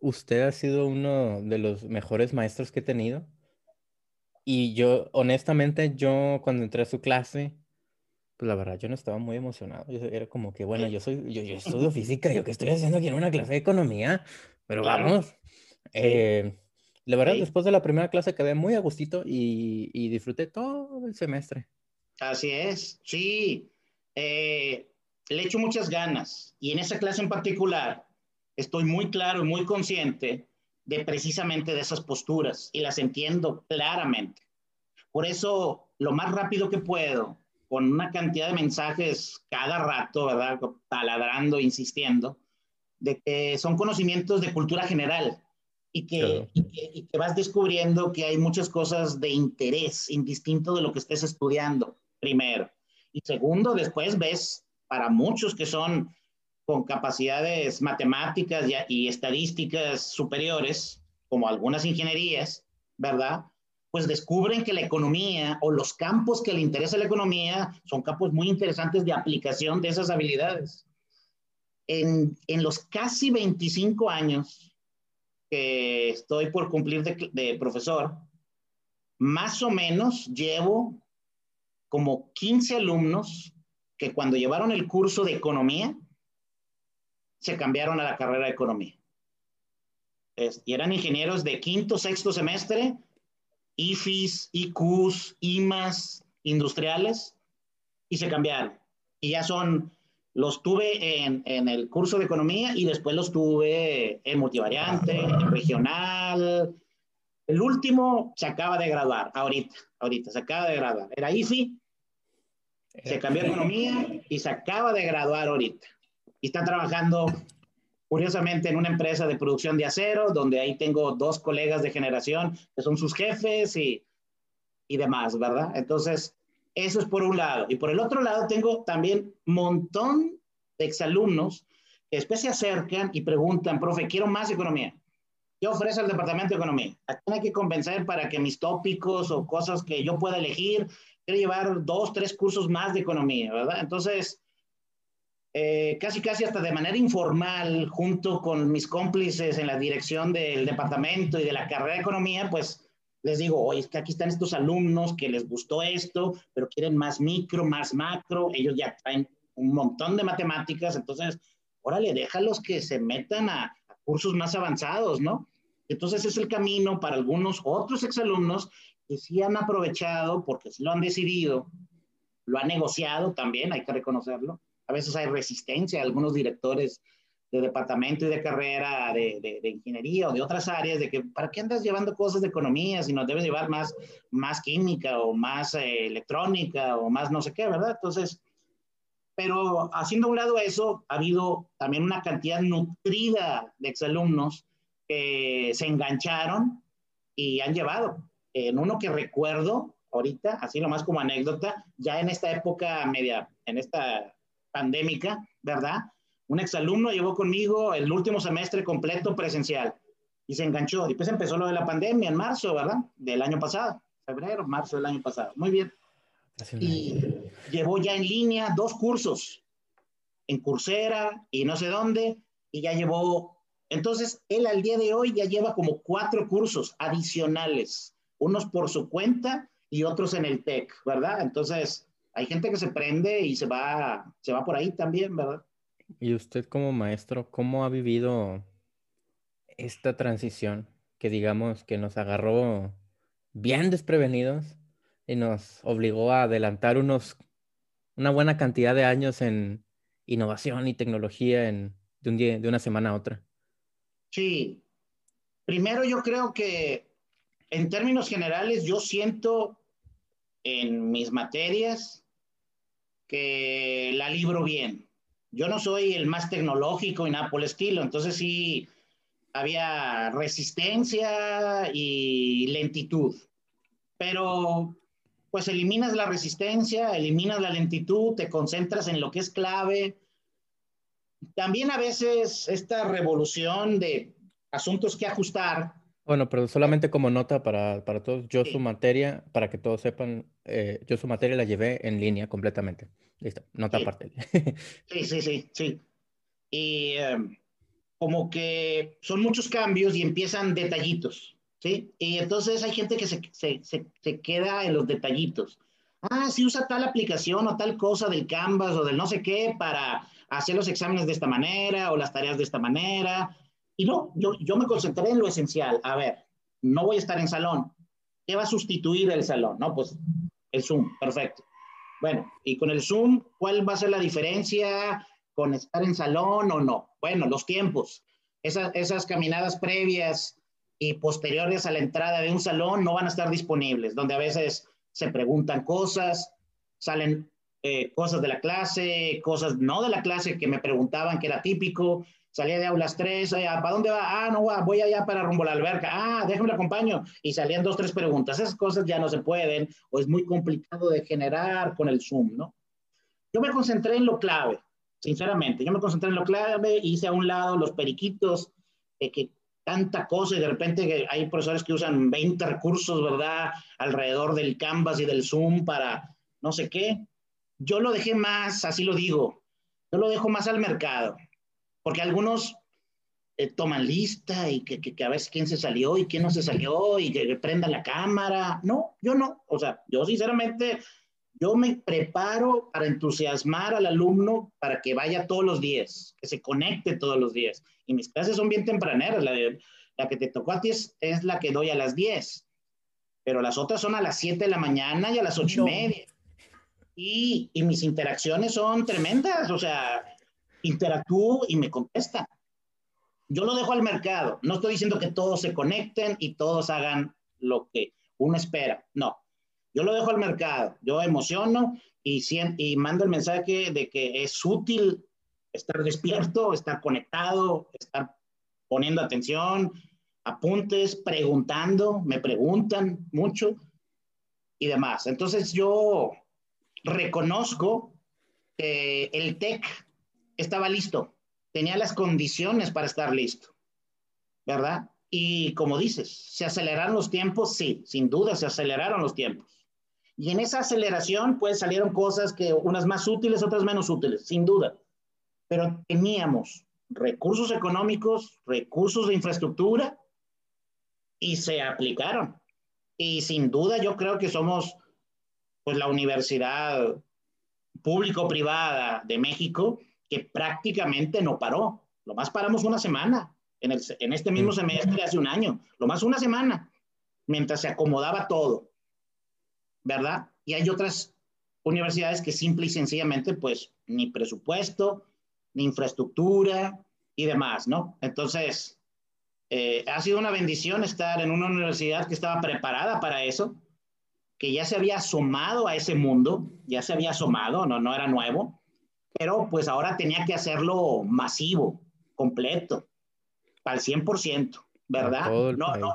usted ha sido uno de los mejores maestros que he tenido. Y yo, honestamente, yo cuando entré a su clase, pues la verdad, yo no estaba muy emocionado. Yo era como que, bueno, yo soy, yo, yo estudio física, yo qué estoy haciendo aquí en una clase de economía, pero vamos. Eh, la verdad, después de la primera clase quedé muy a gustito y, y disfruté todo el semestre. Así es, sí. Eh, le echo muchas ganas y en esa clase en particular estoy muy claro y muy consciente de precisamente de esas posturas y las entiendo claramente. Por eso, lo más rápido que puedo, con una cantidad de mensajes cada rato, ¿verdad? Taladrando, insistiendo, de que son conocimientos de cultura general y que, y que, vas descubriendo que hay muchas cosas de interés, indistinto de lo que estés estudiando, primero. Y segundo, después ves para muchos que son con capacidades matemáticas y, estadísticas superiores, como algunas ingenierías, ¿verdad? Pues descubren que la economía o los campos que le interesa la economía son campos muy interesantes de aplicación de esas habilidades. En, en los casi 25 años que estoy por cumplir de, de profesor, más o menos llevo como 15 alumnos que cuando llevaron el curso de economía, se cambiaron a la carrera de economía. y eran ingenieros de quinto, sexto semestre, IFIS, IQs, IMAS, industriales, y se cambiaron. Y ya son, los tuve en, el curso de economía y después los tuve en multivariante, regional. El último se acaba de graduar, ahorita, ahorita, se acaba de graduar. Era IFI, se cambió de economía y se acaba de graduar ahorita y está trabajando curiosamente en una empresa de producción de acero, donde ahí tengo dos colegas de generación que son sus jefes y, y demás, ¿verdad? Entonces, eso es por un lado. Y por el otro lado, tengo también montón de exalumnos que después se acercan y preguntan, profe, quiero más economía. ¿Qué ofrece el Departamento de Economía? ¿A quién hay que convencer para que mis tópicos o cosas que yo pueda elegir, quiero llevar dos, tres cursos más de economía, ¿verdad? Entonces, eh, casi casi hasta de manera informal, junto con mis cómplices en la dirección del departamento y de la carrera de economía, pues les digo, oye, es que aquí están estos alumnos que les gustó esto, pero quieren más micro, más macro, ellos ya traen un montón de matemáticas, entonces, órale, déjalos que se metan a, a cursos más avanzados, ¿no? Entonces es el camino para algunos otros exalumnos que sí han aprovechado, porque lo han decidido, lo han negociado también, hay que reconocerlo, a veces hay resistencia algunos directores de departamento y de carrera de, de, ingeniería o de otras áreas, de que ¿para qué andas llevando cosas de economía si no debes llevar más, más química o más eh, electrónica o más no sé qué, ¿verdad? Entonces, pero haciendo a un lado eso, ha habido también una cantidad nutrida de exalumnos que se engancharon y han llevado. En uno que recuerdo ahorita, así lo más como anécdota, ya en esta época media, en esta pandémica, ¿verdad? Un exalumno llevó conmigo el último semestre completo presencial y se enganchó. Después empezó lo de la pandemia en marzo, ¿verdad? Del año pasado, febrero, marzo del año pasado. Muy bien. Y llevó ya en línea dos cursos, en Coursera y no sé dónde, y ya llevó. Entonces, él al día de hoy ya lleva como cuatro cursos adicionales, unos por su cuenta y otros en el TEC, ¿verdad? Entonces, hay gente que se prende y se va, se va por ahí también, ¿verdad? Y usted como maestro, ¿cómo ha vivido esta transición que digamos que nos agarró bien desprevenidos y nos obligó a adelantar unos, una buena cantidad de años en innovación y tecnología en, de, un día, de una semana a otra? Sí. Primero yo creo que en términos generales yo siento en mis materias que la libro bien. Yo no soy el más tecnológico y nada por estilo, entonces sí había resistencia y lentitud. Pero pues eliminas la resistencia, eliminas la lentitud, te concentras en lo que es clave. También a veces esta revolución de asuntos que ajustar, bueno, pero solamente como nota para, para todos, yo su materia, para que todos sepan, eh, yo su materia la llevé en línea completamente. Listo, nota aparte. sí, sí, sí, sí. Y em, como que son muchos cambios y empiezan detallitos. ¿sí? Y entonces hay gente que se, se, se, se queda en los detallitos. Ah, si usa tal aplicación o tal cosa del Canvas o del no sé qué para hacer los exámenes de esta manera o las tareas de esta manera. Y no, yo, yo me concentré en lo esencial. A ver, no voy a estar en salón. ¿Qué va a sustituir el salón? No, pues el Zoom, perfecto. Bueno, y con el Zoom, ¿cuál va a ser la diferencia con estar en salón o no? Bueno, los tiempos. Esas, esas caminadas previas y posteriores a la entrada de un salón no van a estar disponibles, donde a veces se preguntan cosas, salen eh, cosas de la clase, cosas no de la clase que me preguntaban que era típico. Salía de aulas 3, ¿para dónde va? Ah, no, voy allá para rumbo a la alberca. Ah, déjame lo acompaño. Y salían dos, tres preguntas. Esas cosas ya no se pueden o es muy complicado de generar con el Zoom, ¿no? Yo me concentré en lo clave, sinceramente. Yo me concentré en lo clave, hice a un lado los periquitos, eh, que tanta cosa y de repente hay profesores que usan 20 recursos, ¿verdad? Alrededor del Canvas y del Zoom para no sé qué yo lo dejé más, así lo digo, yo lo dejo más al mercado, porque algunos eh, toman lista y que, que, a ver quién se salió y quién no se salió y que, prenda la cámara. No, yo no. O sea, yo sinceramente, yo me preparo para entusiasmar al alumno para que vaya todos los días, que se conecte todos los días. Y mis clases son bien tempraneras. La, la que te tocó a ti es, es, la que doy a las 10, pero las otras son a las 7 de la mañana y a las 8 no. y media. Y, y, mis interacciones son tremendas, o sea, interactúo y me contestan. Yo lo dejo al mercado, no estoy diciendo que todos se conecten y todos hagan lo que uno espera, no. Yo lo dejo al mercado, yo emociono y, y mando el mensaje de que es útil estar despierto, estar conectado, estar poniendo atención, apuntes, preguntando, me preguntan mucho y demás. Entonces yo reconozco que el TEC estaba listo, tenía las condiciones para estar listo, ¿verdad? Y como dices, ¿se aceleraron los tiempos? Sí, sin duda se aceleraron los tiempos. Y en esa aceleración, pues salieron cosas que unas más útiles, otras menos útiles, sin duda. Pero teníamos recursos económicos, recursos de infraestructura y se aplicaron. Y sin duda yo creo que somos pues la universidad público-privada de México, que prácticamente no paró. Lo más paramos una semana, en, el, en este mismo semestre hace un año, lo más una semana, mientras se acomodaba todo, ¿verdad? Y hay otras universidades que simple y sencillamente, pues, ni presupuesto, ni infraestructura y demás, ¿no? Entonces, eh, ha sido una bendición estar en una universidad que estaba preparada para eso, que ya se había asomado a ese mundo, ya se había asomado, no, no era nuevo, pero pues ahora tenía que hacerlo masivo, completo, al 100%, ¿verdad? No, no,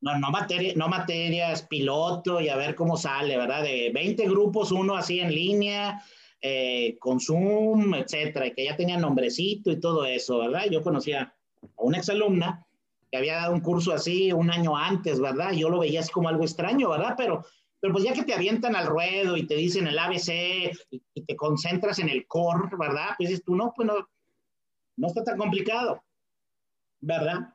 no, no, materia, no materias piloto y a ver cómo sale, ¿verdad? De 20 grupos, uno así en línea, eh, con Zoom, etcétera, que ya tenía nombrecito y todo eso, ¿verdad? Yo conocía a una exalumna que había dado un curso así un año antes, ¿verdad? Yo lo veía así como algo extraño, ¿verdad? Pero pero pues ya que te avientan al ruedo y te dicen el ABC y, y te concentras en el core, ¿verdad? Pues dices tú, no, pues no, no está tan complicado, ¿verdad?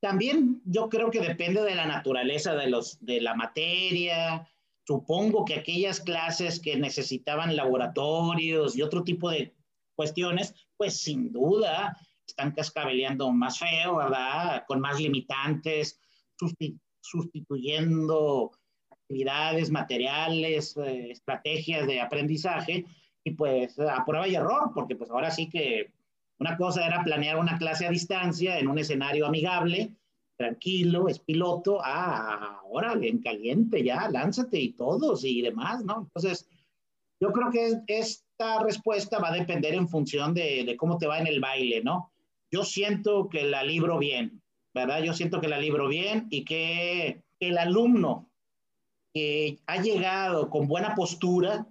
También yo creo que depende de la naturaleza de, los, de la materia. Supongo que aquellas clases que necesitaban laboratorios y otro tipo de cuestiones, pues sin duda están cascabeleando más feo, ¿verdad? Con más limitantes, sustituyendo actividades, materiales, eh, estrategias de aprendizaje y pues a prueba y error, porque pues ahora sí que una cosa era planear una clase a distancia en un escenario amigable, tranquilo, es piloto, ah, órale, en caliente ya, lánzate y todos y demás, ¿no? Entonces, yo creo que esta respuesta va a depender en función de, de cómo te va en el baile, ¿no? Yo siento que la libro bien, ¿verdad? Yo siento que la libro bien y que el alumno que ha llegado con buena postura,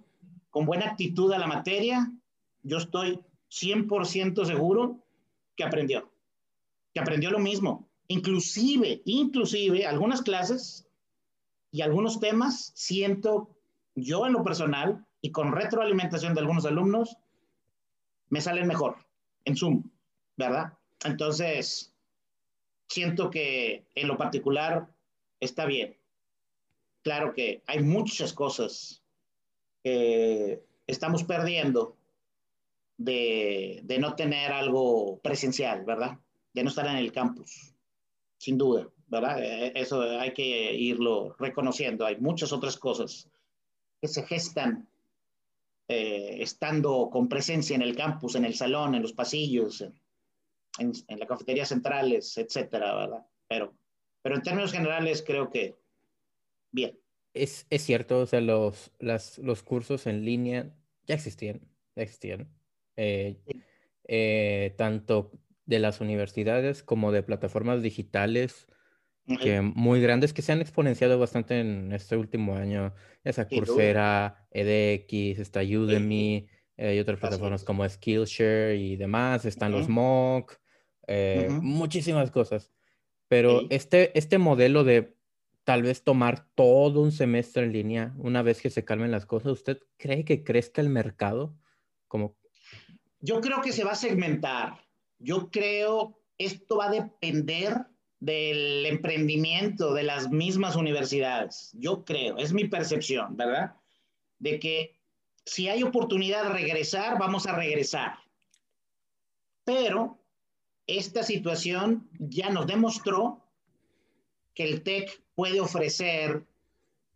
con buena actitud a la materia, yo estoy 100% seguro que aprendió, que aprendió lo mismo. Inclusive, inclusive, algunas clases y algunos temas siento yo en lo personal y con retroalimentación de algunos alumnos, me salen mejor en Zoom, ¿verdad? Entonces, siento que en lo particular está bien. Claro que hay muchas cosas que estamos perdiendo de, no tener algo presencial, ¿verdad? De no estar en el campus, sin duda, ¿verdad? E, eso hay que irlo reconociendo. Hay muchas otras cosas que se gestan eh, estando con presencia en el campus, en el salón, en los pasillos, en, en las cafeterías centrales, etcétera, ¿verdad? Pero, pero en términos generales creo que bien. Es, es cierto, o sea, los, las, los cursos en línea ya existían, ya existían. Eh, eh, tanto de las universidades como de plataformas digitales que muy grandes que se han exponenciado bastante en este último año. Esa Coursera, edX, está Udemy, eh, hay otras plataformas como Skillshare y demás, están los MOOC, muchísimas cosas. Pero este, este modelo de tal vez tomar todo un semestre en línea una vez que se calmen las cosas, ¿usted cree que crezca el mercado? Como yo creo que se va a segmentar. Yo creo esto va a depender del emprendimiento de las mismas universidades. Yo creo, es mi percepción, ¿verdad? De que si hay oportunidad de regresar, vamos a regresar. Pero esta situación ya nos demostró que el TEC puede ofrecer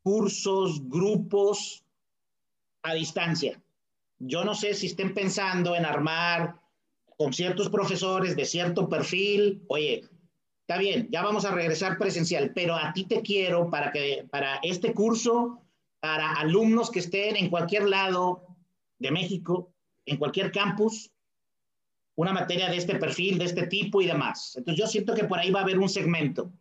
cursos, grupos a distancia. Yo no sé si estén pensando en armar con ciertos profesores de cierto perfil, oye, está bien, ya vamos a regresar presencial, pero a ti te quiero para que para este curso, para alumnos que estén en cualquier lado de México, en cualquier campus, una materia de este perfil, de este tipo y demás. Entonces yo siento que por ahí va a haber un segmento.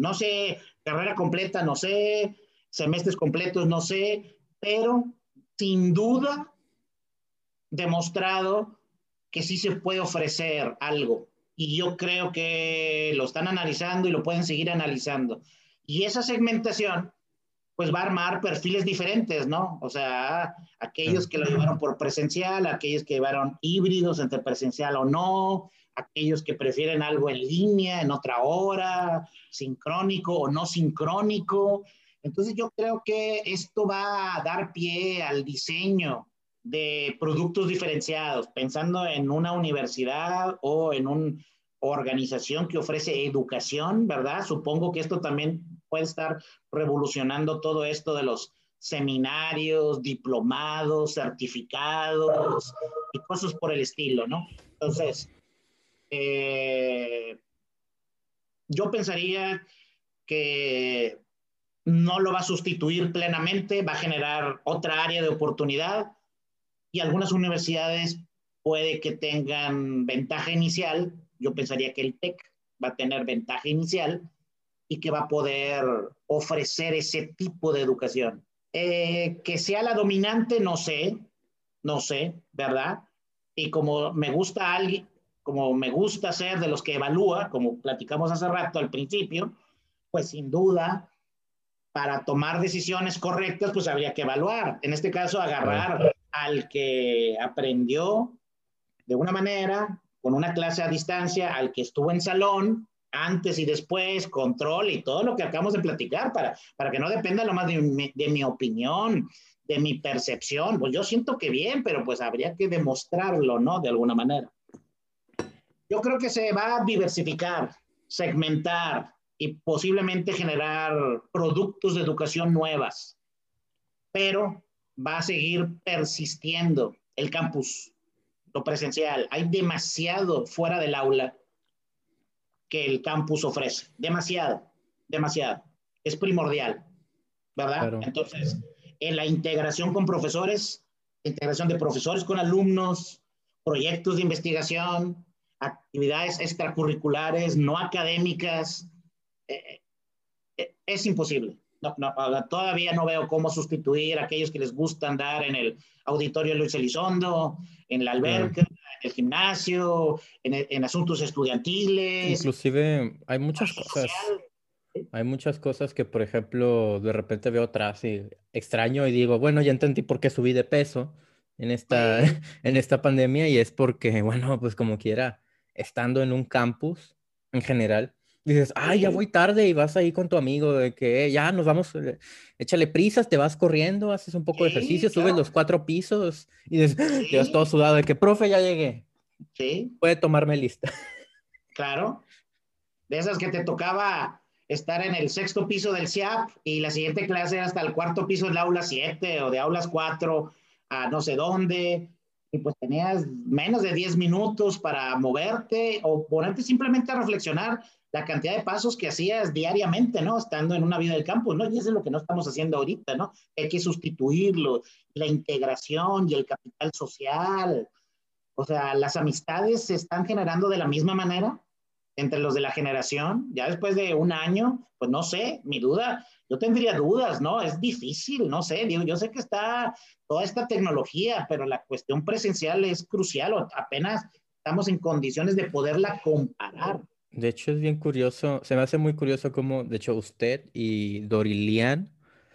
No sé, carrera completa, no sé, semestres completos, no sé, pero sin duda demostrado que sí se puede ofrecer algo. Y yo creo que lo están analizando y lo pueden seguir analizando. Y esa segmentación, pues va a armar perfiles diferentes, ¿no? O sea, aquellos que lo llevaron por presencial, aquellos que llevaron híbridos entre presencial o no, aquellos que prefieren algo en línea, en otra hora, sincrónico o no sincrónico. Entonces yo creo que esto va a dar pie al diseño de productos diferenciados, pensando en una universidad o en una organización que ofrece educación, ¿verdad? Supongo que esto también puede estar revolucionando todo esto de los seminarios, diplomados, certificados y cosas por el estilo, ¿no? Entonces, eh, yo pensaría que no lo va a sustituir plenamente, va a generar otra área de oportunidad, y algunas universidades puede que tengan ventaja inicial. Yo pensaría que el TEC va a tener ventaja inicial y que va a poder ofrecer ese tipo de educación. Eh, que sea la dominante, no sé, no sé, ¿verdad? Y como me gusta alguien, como me gusta ser de los que evalúa, como platicamos hace rato al principio, pues sin duda, para tomar decisiones correctas, pues habría que evaluar. En este caso, agarrar al que aprendió de una manera, con una clase a distancia, al que estuvo en salón, antes y después, control y todo lo que acabamos de platicar, para, para que no dependa lo más de mi, de mi opinión, de mi percepción. Pues yo siento que bien, pero pues habría que demostrarlo, ¿no? De alguna manera. Yo creo que se va a diversificar, segmentar y posiblemente generar productos de educación nuevas, pero va a seguir persistiendo el campus, lo presencial. Hay demasiado fuera del aula que el campus ofrece. Demasiado, demasiado. Es primordial, ¿verdad? Entonces, en la integración con profesores, integración de profesores con alumnos, proyectos de investigación, actividades extracurriculares, no académicas, eh, eh, es imposible no, no, todavía no veo cómo sustituir a aquellos que les gusta andar en el auditorio Luis Elizondo, en la alberca, en el gimnasio, en, asuntos estudiantiles. Inclusive hay muchas cosas. Hay muchas cosas que, por ejemplo, de repente veo atrás y extraño y digo, bueno, ya entendí por qué subí de peso en esta, en esta pandemia y es porque, bueno, pues como quiera, estando en un campus en general, Dices, ay, ya voy tarde y vas ahí con tu amigo de que ya nos vamos, eh, échale prisas, te vas corriendo, haces un poco de ejercicio, subes los cuatro pisos y dices, sí. todo sudado de que, profe, ya llegué. Sí. Puede tomarme lista. Claro. De esas que te tocaba estar en el sexto piso del CIAP y la siguiente clase era hasta el cuarto piso del aula 7 o de aulas 4 a no sé dónde y pues tenías menos de 10 minutos para moverte o ponerte simplemente a reflexionar la cantidad de pasos que hacías diariamente, ¿no? Estando en una vida del campo, ¿no? Y eso es lo que no estamos haciendo ahorita, ¿no? Hay que sustituirlo, la integración y el capital social. O sea, las amistades se están generando de la misma manera entre los de la generación. Ya después de un año, pues no sé, mi duda, yo tendría dudas, ¿no? Es difícil, no sé, digo, yo sé que está toda esta tecnología, pero la cuestión presencial es crucial, o apenas estamos en condiciones de poderla comparar. De hecho, es bien curioso, se me hace muy curioso cómo, de hecho, usted y Dorilian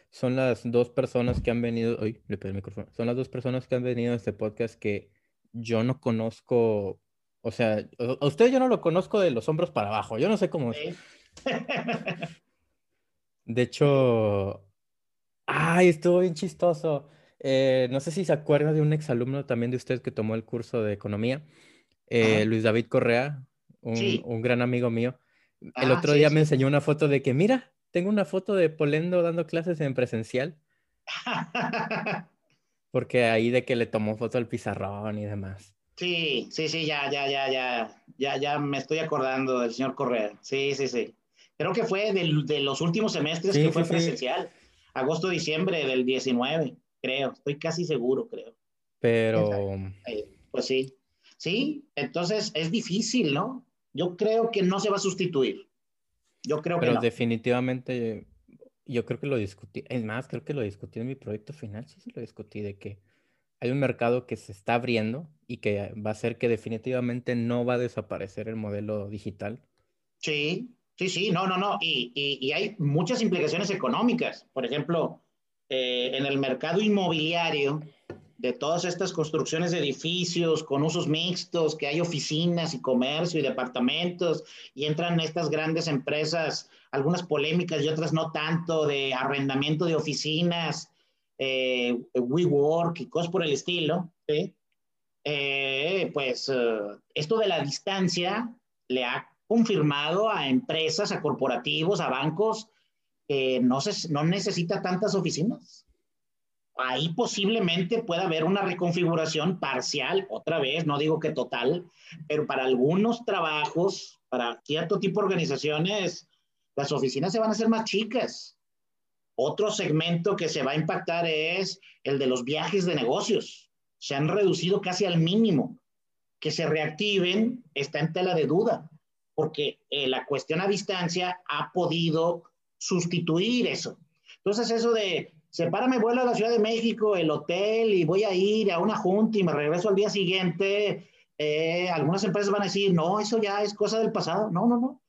son las dos personas que han venido, uy, le pedí el micrófono, son las dos personas que han venido a este podcast que yo no conozco, o sea, a usted yo no lo conozco de los hombros para abajo, yo no sé cómo es. De hecho, ay, estuvo bien chistoso. Eh, no sé si se acuerda de un exalumno también de usted que tomó el curso de economía, eh, Luis David Correa, un, gran amigo mío. El ah, otro día me enseñó una foto de que, mira, tengo una foto de Polendo dando clases en presencial. Porque ahí de que le tomó foto al pizarrón y demás. Sí, sí, sí, ya, ya, ya, ya, ya, ya me estoy acordando del señor Correa. Sí, sí, sí. Creo que fue de, los últimos semestres que fue presencial. Agosto, diciembre del 19, creo. Estoy casi seguro, creo. Pero... Pues sí. Sí, entonces es difícil, ¿no? Yo creo que no se va a sustituir. Yo creo que no. definitivamente, yo creo que lo discutí. Es más, creo que lo discutí en mi proyecto final. Sí, sí, lo discutí de que hay un mercado que se está abriendo y que va a ser que definitivamente no va a desaparecer el modelo digital. Sí, sí, sí, no, no, no. Y, y, hay muchas implicaciones económicas. Por ejemplo, eh, en el mercado inmobiliario, de todas estas construcciones de edificios con usos mixtos, que hay oficinas y comercio y departamentos, y entran estas grandes empresas, algunas polémicas y otras no tanto, de arrendamiento de oficinas, eh, WeWork y cosas por el estilo, eh, pues eh, esto de la distancia le ha confirmado a empresas, a corporativos, a bancos, que no, se, no necesita tantas oficinas ahí posiblemente pueda haber una reconfiguración parcial, otra vez, no digo que total, pero para algunos trabajos, para cierto tipo de organizaciones, las oficinas se van a hacer más chicas. Otro segmento que se va a impactar es el de los viajes de negocios. Se han reducido casi al mínimo. Que se reactiven está en tela de duda, porque eh, la cuestión a distancia ha podido sustituir eso. Entonces, eso de sepárame vuelo a la Ciudad de México, el hotel y voy a ir a una junta y me regreso al día siguiente, eh, algunas empresas van a decir, no, eso ya es cosa del pasado. No, no, no.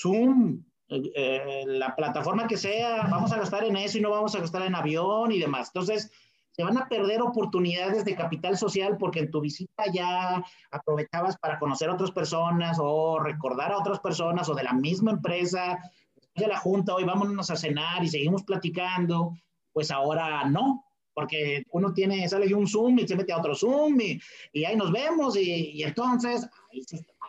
Zoom, eh, eh, la plataforma que sea, vamos a gastar en eso y no vamos a gastar en avión y demás. Entonces, se van a perder oportunidades de capital social porque en tu visita ya aprovechabas para conocer a otras personas o recordar a otras personas o de la misma empresa de la junta, hoy vámonos a cenar y seguimos platicando, pues ahora no, porque uno tiene, sale de un Zoom y se mete a otro Zoom y, y ahí nos vemos y, entonces ahí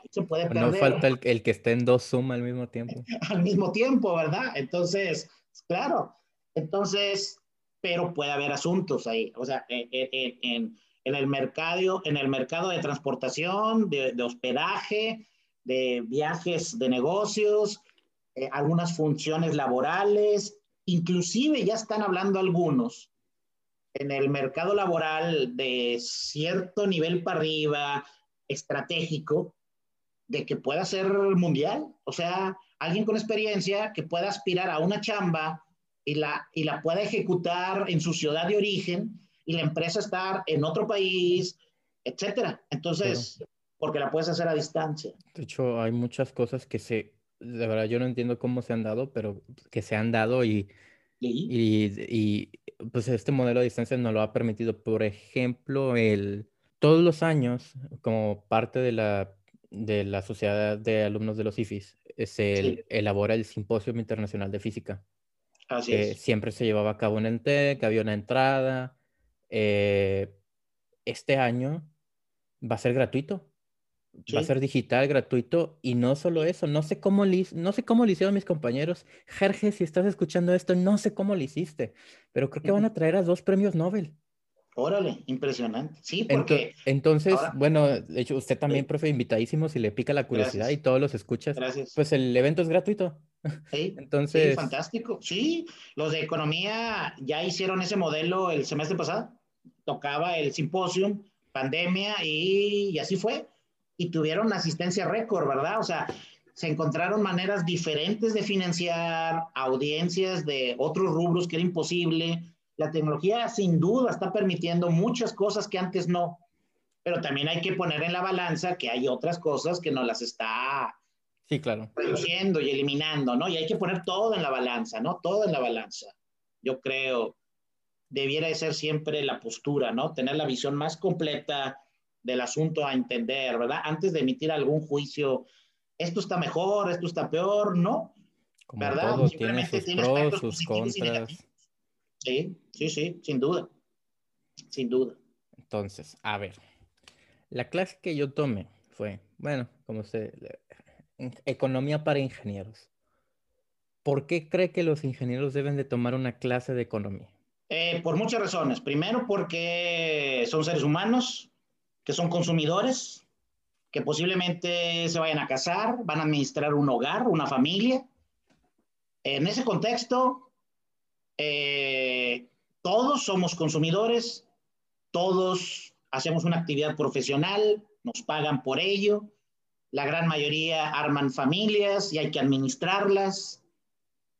se, puede perder. No falta el, el, que esté en dos Zoom al mismo tiempo. al mismo tiempo, ¿verdad? Entonces, claro, entonces, pero puede haber asuntos ahí, o sea, en, en, en el mercado, en el mercado de transportación, de, de hospedaje, de viajes de negocios, eh, algunas funciones laborales, inclusive ya están hablando algunos en el mercado laboral de cierto nivel para arriba, estratégico, de que pueda ser mundial. O sea, alguien con experiencia que pueda aspirar a una chamba y la, y la pueda ejecutar en su ciudad de origen y la empresa estar en otro país, etcétera. Entonces, porque la puedes hacer a distancia. De hecho, hay muchas cosas que se de verdad yo no entiendo cómo se han dado, pero que se han dado y, y, pues este modelo de distancia nos lo ha permitido. Por ejemplo, el, todos los años, como parte de la de la Sociedad de Alumnos de los IFIS, se elabora el Simposio Internacional de Física. Así es. Siempre se llevaba a cabo en ENTEC, había una entrada. Eh, este año va a ser gratuito. Va a ser digital, gratuito. Y no solo eso, no sé cómo, no sé cómo lo hicieron mis compañeros. Jerge, si estás escuchando esto, no sé cómo lo hiciste, pero creo que van a traer a dos premios Nobel. Órale, impresionante. Sí, porque. Entonces, bueno, de hecho, usted también, profe, invitadísimo, si le pica la curiosidad y todos los escuchas. Gracias. Pues el evento es gratuito. Sí, Entonces. fantástico. Sí, los de economía ya hicieron ese modelo el semestre pasado. Tocaba el simposio, pandemia y, y así fue. Y tuvieron asistencia récord, ¿verdad? O sea, se encontraron maneras diferentes de financiar audiencias de otros rubros que era imposible la tecnología sin duda está permitiendo muchas cosas que antes no, pero también hay que poner en la balanza que hay otras cosas que no las está sí, claro. reduciendo y eliminando, ¿no? Y hay que poner todo en la balanza, ¿no? Todo en la balanza. Yo creo debiera de ser siempre la postura, ¿no? Tener la visión más completa del asunto a entender, ¿verdad? Antes de emitir algún juicio, esto está mejor, esto está peor, ¿no? ¿Verdad? Todo Simplemente tiene sus pros, sus contras. Sí, sí, sí, sin duda. Sin duda. Entonces, a ver, la clase que yo tomé fue, bueno, como se, economía para ingenieros. ¿Por qué cree que los ingenieros deben de tomar una clase de economía? Eh, por muchas razones. Primero, porque son seres humanos, que son consumidores, que posiblemente se vayan a casar, van a administrar un hogar, una familia. En ese contexto, eh, todos somos consumidores, todos hacemos una actividad profesional, nos pagan por ello, la gran mayoría arman familias y hay que administrarlas.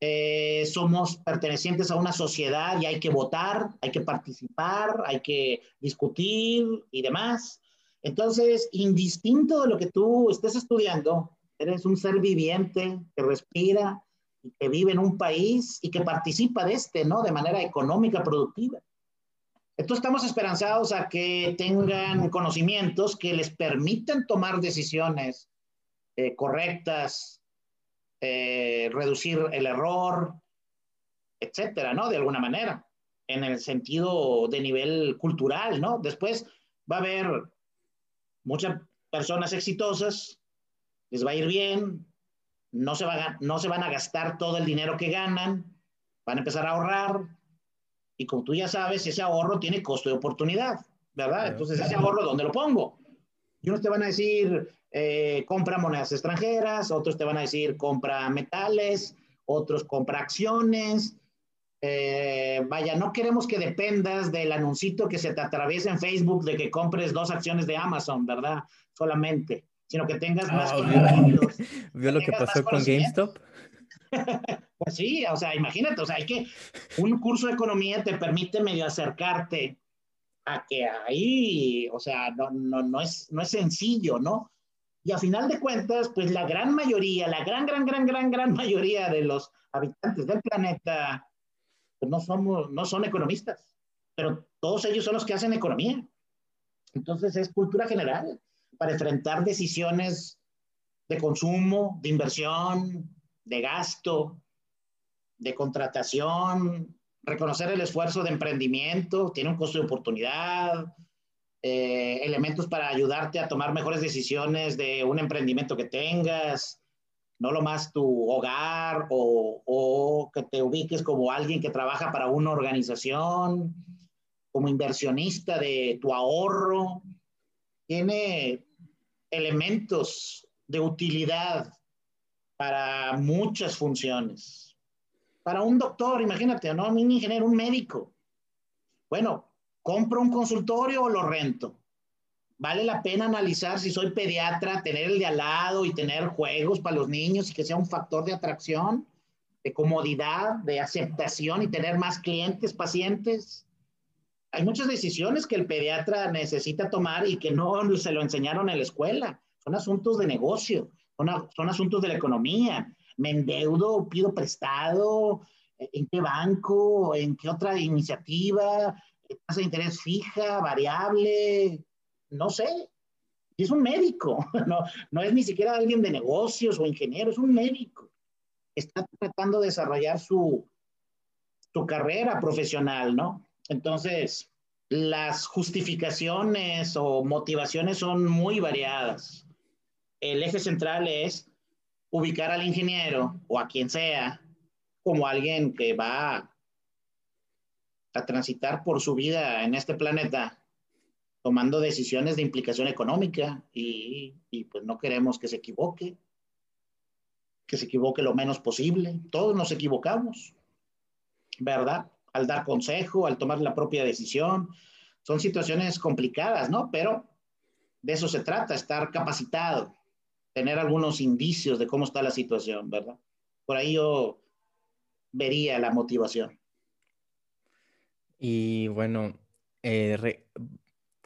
Eh, somos pertenecientes a una sociedad y hay que votar, hay que participar, hay que discutir y demás. Entonces, indistinto de lo que tú estés estudiando, eres un ser viviente que respira, y que vive en un país y que participa de este, ¿no? De manera económica, productiva. Entonces estamos esperanzados a que tengan conocimientos que les permitan tomar decisiones eh, correctas, eh, reducir el error, etcétera, ¿no? De alguna manera, en el sentido de nivel cultural, ¿no? Después va a haber muchas personas exitosas, les va a ir bien, no se, va, no se van a gastar todo el dinero que ganan, van a empezar a ahorrar y como tú ya sabes, ese ahorro tiene costo de oportunidad, ¿verdad? Entonces, ese ahorro, ¿dónde lo pongo? Y unos te van a decir, eh, compra monedas extranjeras, otros te van a decir, compra metales, otros compra acciones. Eh, vaya, no queremos que dependas del anuncito que se te atraviesa en Facebook de que compres dos acciones de Amazon, ¿verdad? Solamente sino que tengas más ah, conocimientos. ¿Vio lo que pasó con GameStop? pues sí, o sea, imagínate, o sea, hay que, un curso de economía te permite medio acercarte a que ahí, o sea, no, no, no, es, no es sencillo, ¿no? Y a final de cuentas, pues la gran mayoría, la gran, gran, gran, gran, gran mayoría de los habitantes del planeta, pues no, somos, no son economistas, pero todos ellos son los que hacen economía. Entonces es cultura general para enfrentar decisiones de consumo, de inversión, de gasto, de contratación, reconocer el esfuerzo de emprendimiento, tiene un costo de oportunidad, eh, elementos para ayudarte a tomar mejores decisiones de un emprendimiento que tengas, no lo más tu hogar o, o que te ubiques como alguien que trabaja para una organización, como inversionista de tu ahorro. Tiene elementos de utilidad para muchas funciones. Para un doctor, imagínate, ¿no? Un ingeniero, un médico. Bueno, ¿compro un consultorio o lo rento? Vale la pena analizar si soy pediatra, tener el de al lado y tener juegos para los niños y que sea un factor de atracción, de comodidad, de aceptación y tener más clientes, pacientes hay muchas decisiones que el pediatra necesita tomar y que no se lo enseñaron en la escuela. Son asuntos de negocio, son, asuntos de la economía. Me endeudo, pido prestado, en qué banco, en qué otra iniciativa, tasa de interés fija, variable, no sé. Es un médico, no, no es ni siquiera alguien de negocios o ingeniero, es un médico. Está tratando de desarrollar su, su carrera profesional, ¿no? Entonces, las justificaciones o motivaciones son muy variadas. El eje central es ubicar al ingeniero o a quien sea como alguien que va a transitar por su vida en este planeta tomando decisiones de implicación económica y, pues no queremos que se equivoque, que se equivoque lo menos posible. Todos nos equivocamos, ¿verdad? Al dar consejo, al tomar la propia decisión. Son situaciones complicadas, ¿no? Pero de eso se trata, estar capacitado, tener algunos indicios de cómo está la situación, ¿verdad? Por ahí yo vería la motivación. Y bueno, eh,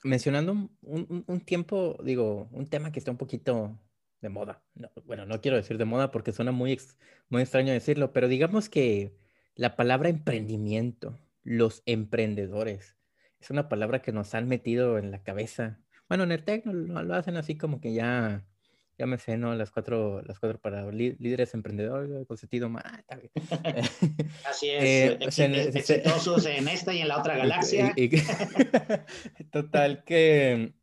mencionando un, tiempo, digo, un tema que está un poquito de moda. bueno, no quiero decir de moda porque suena muy, muy extraño decirlo, pero digamos que la palabra emprendimiento, los emprendedores, es una palabra que nos han metido en la cabeza. Bueno, en el TEC lo hacen así como que ya sé, ¿no? Las cuatro, las cuatro para líderes emprendedores, con sentido más. Así es, eh, exitosos en esta y en la otra galaxia. total, que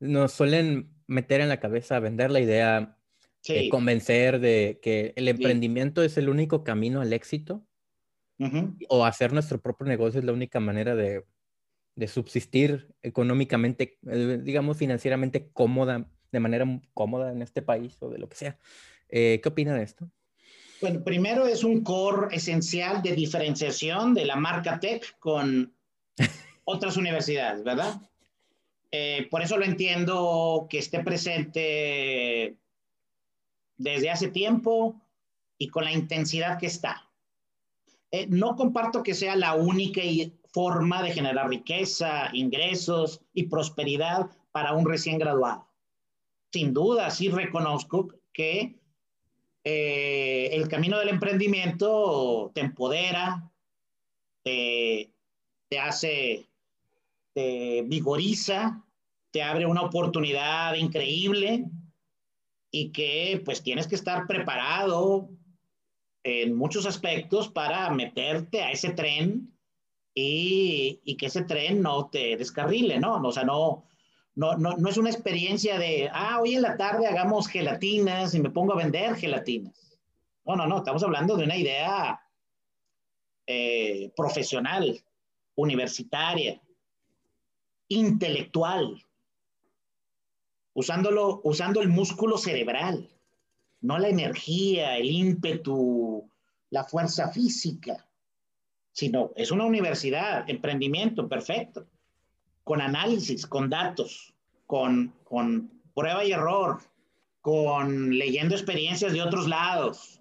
nos suelen meter en la cabeza, vender la idea, eh, convencer de que el emprendimiento es el único camino al éxito, o hacer nuestro propio negocio es la única manera de, de subsistir económicamente, eh, digamos, financieramente cómoda de manera cómoda en este país o de lo que sea. Eh, ¿Qué opina de esto? Bueno, primero es un core esencial de diferenciación de la marca Tech con otras universidades, ¿verdad? Eh, por eso lo entiendo que esté presente desde hace tiempo y con la intensidad que está. Eh, no comparto que sea la única forma de generar riqueza, ingresos y prosperidad para un recién graduado sin duda sí reconozco que eh, el camino del emprendimiento te empodera, te, hace, te vigoriza, te abre una oportunidad increíble y que pues tienes que estar preparado en muchos aspectos para meterte a ese tren y, y que ese tren no te descarrile, ¿no? O sea, no, no, no, no es una experiencia de, ah, hoy en la tarde hagamos gelatinas y me pongo a vender gelatinas. No, no, no, estamos hablando de una idea eh, profesional, universitaria, intelectual, usando el músculo cerebral, no la energía, el ímpetu, la fuerza física, sino es una universidad, emprendimiento, perfecto con análisis, con datos, con, con prueba y error, con leyendo experiencias de otros lados,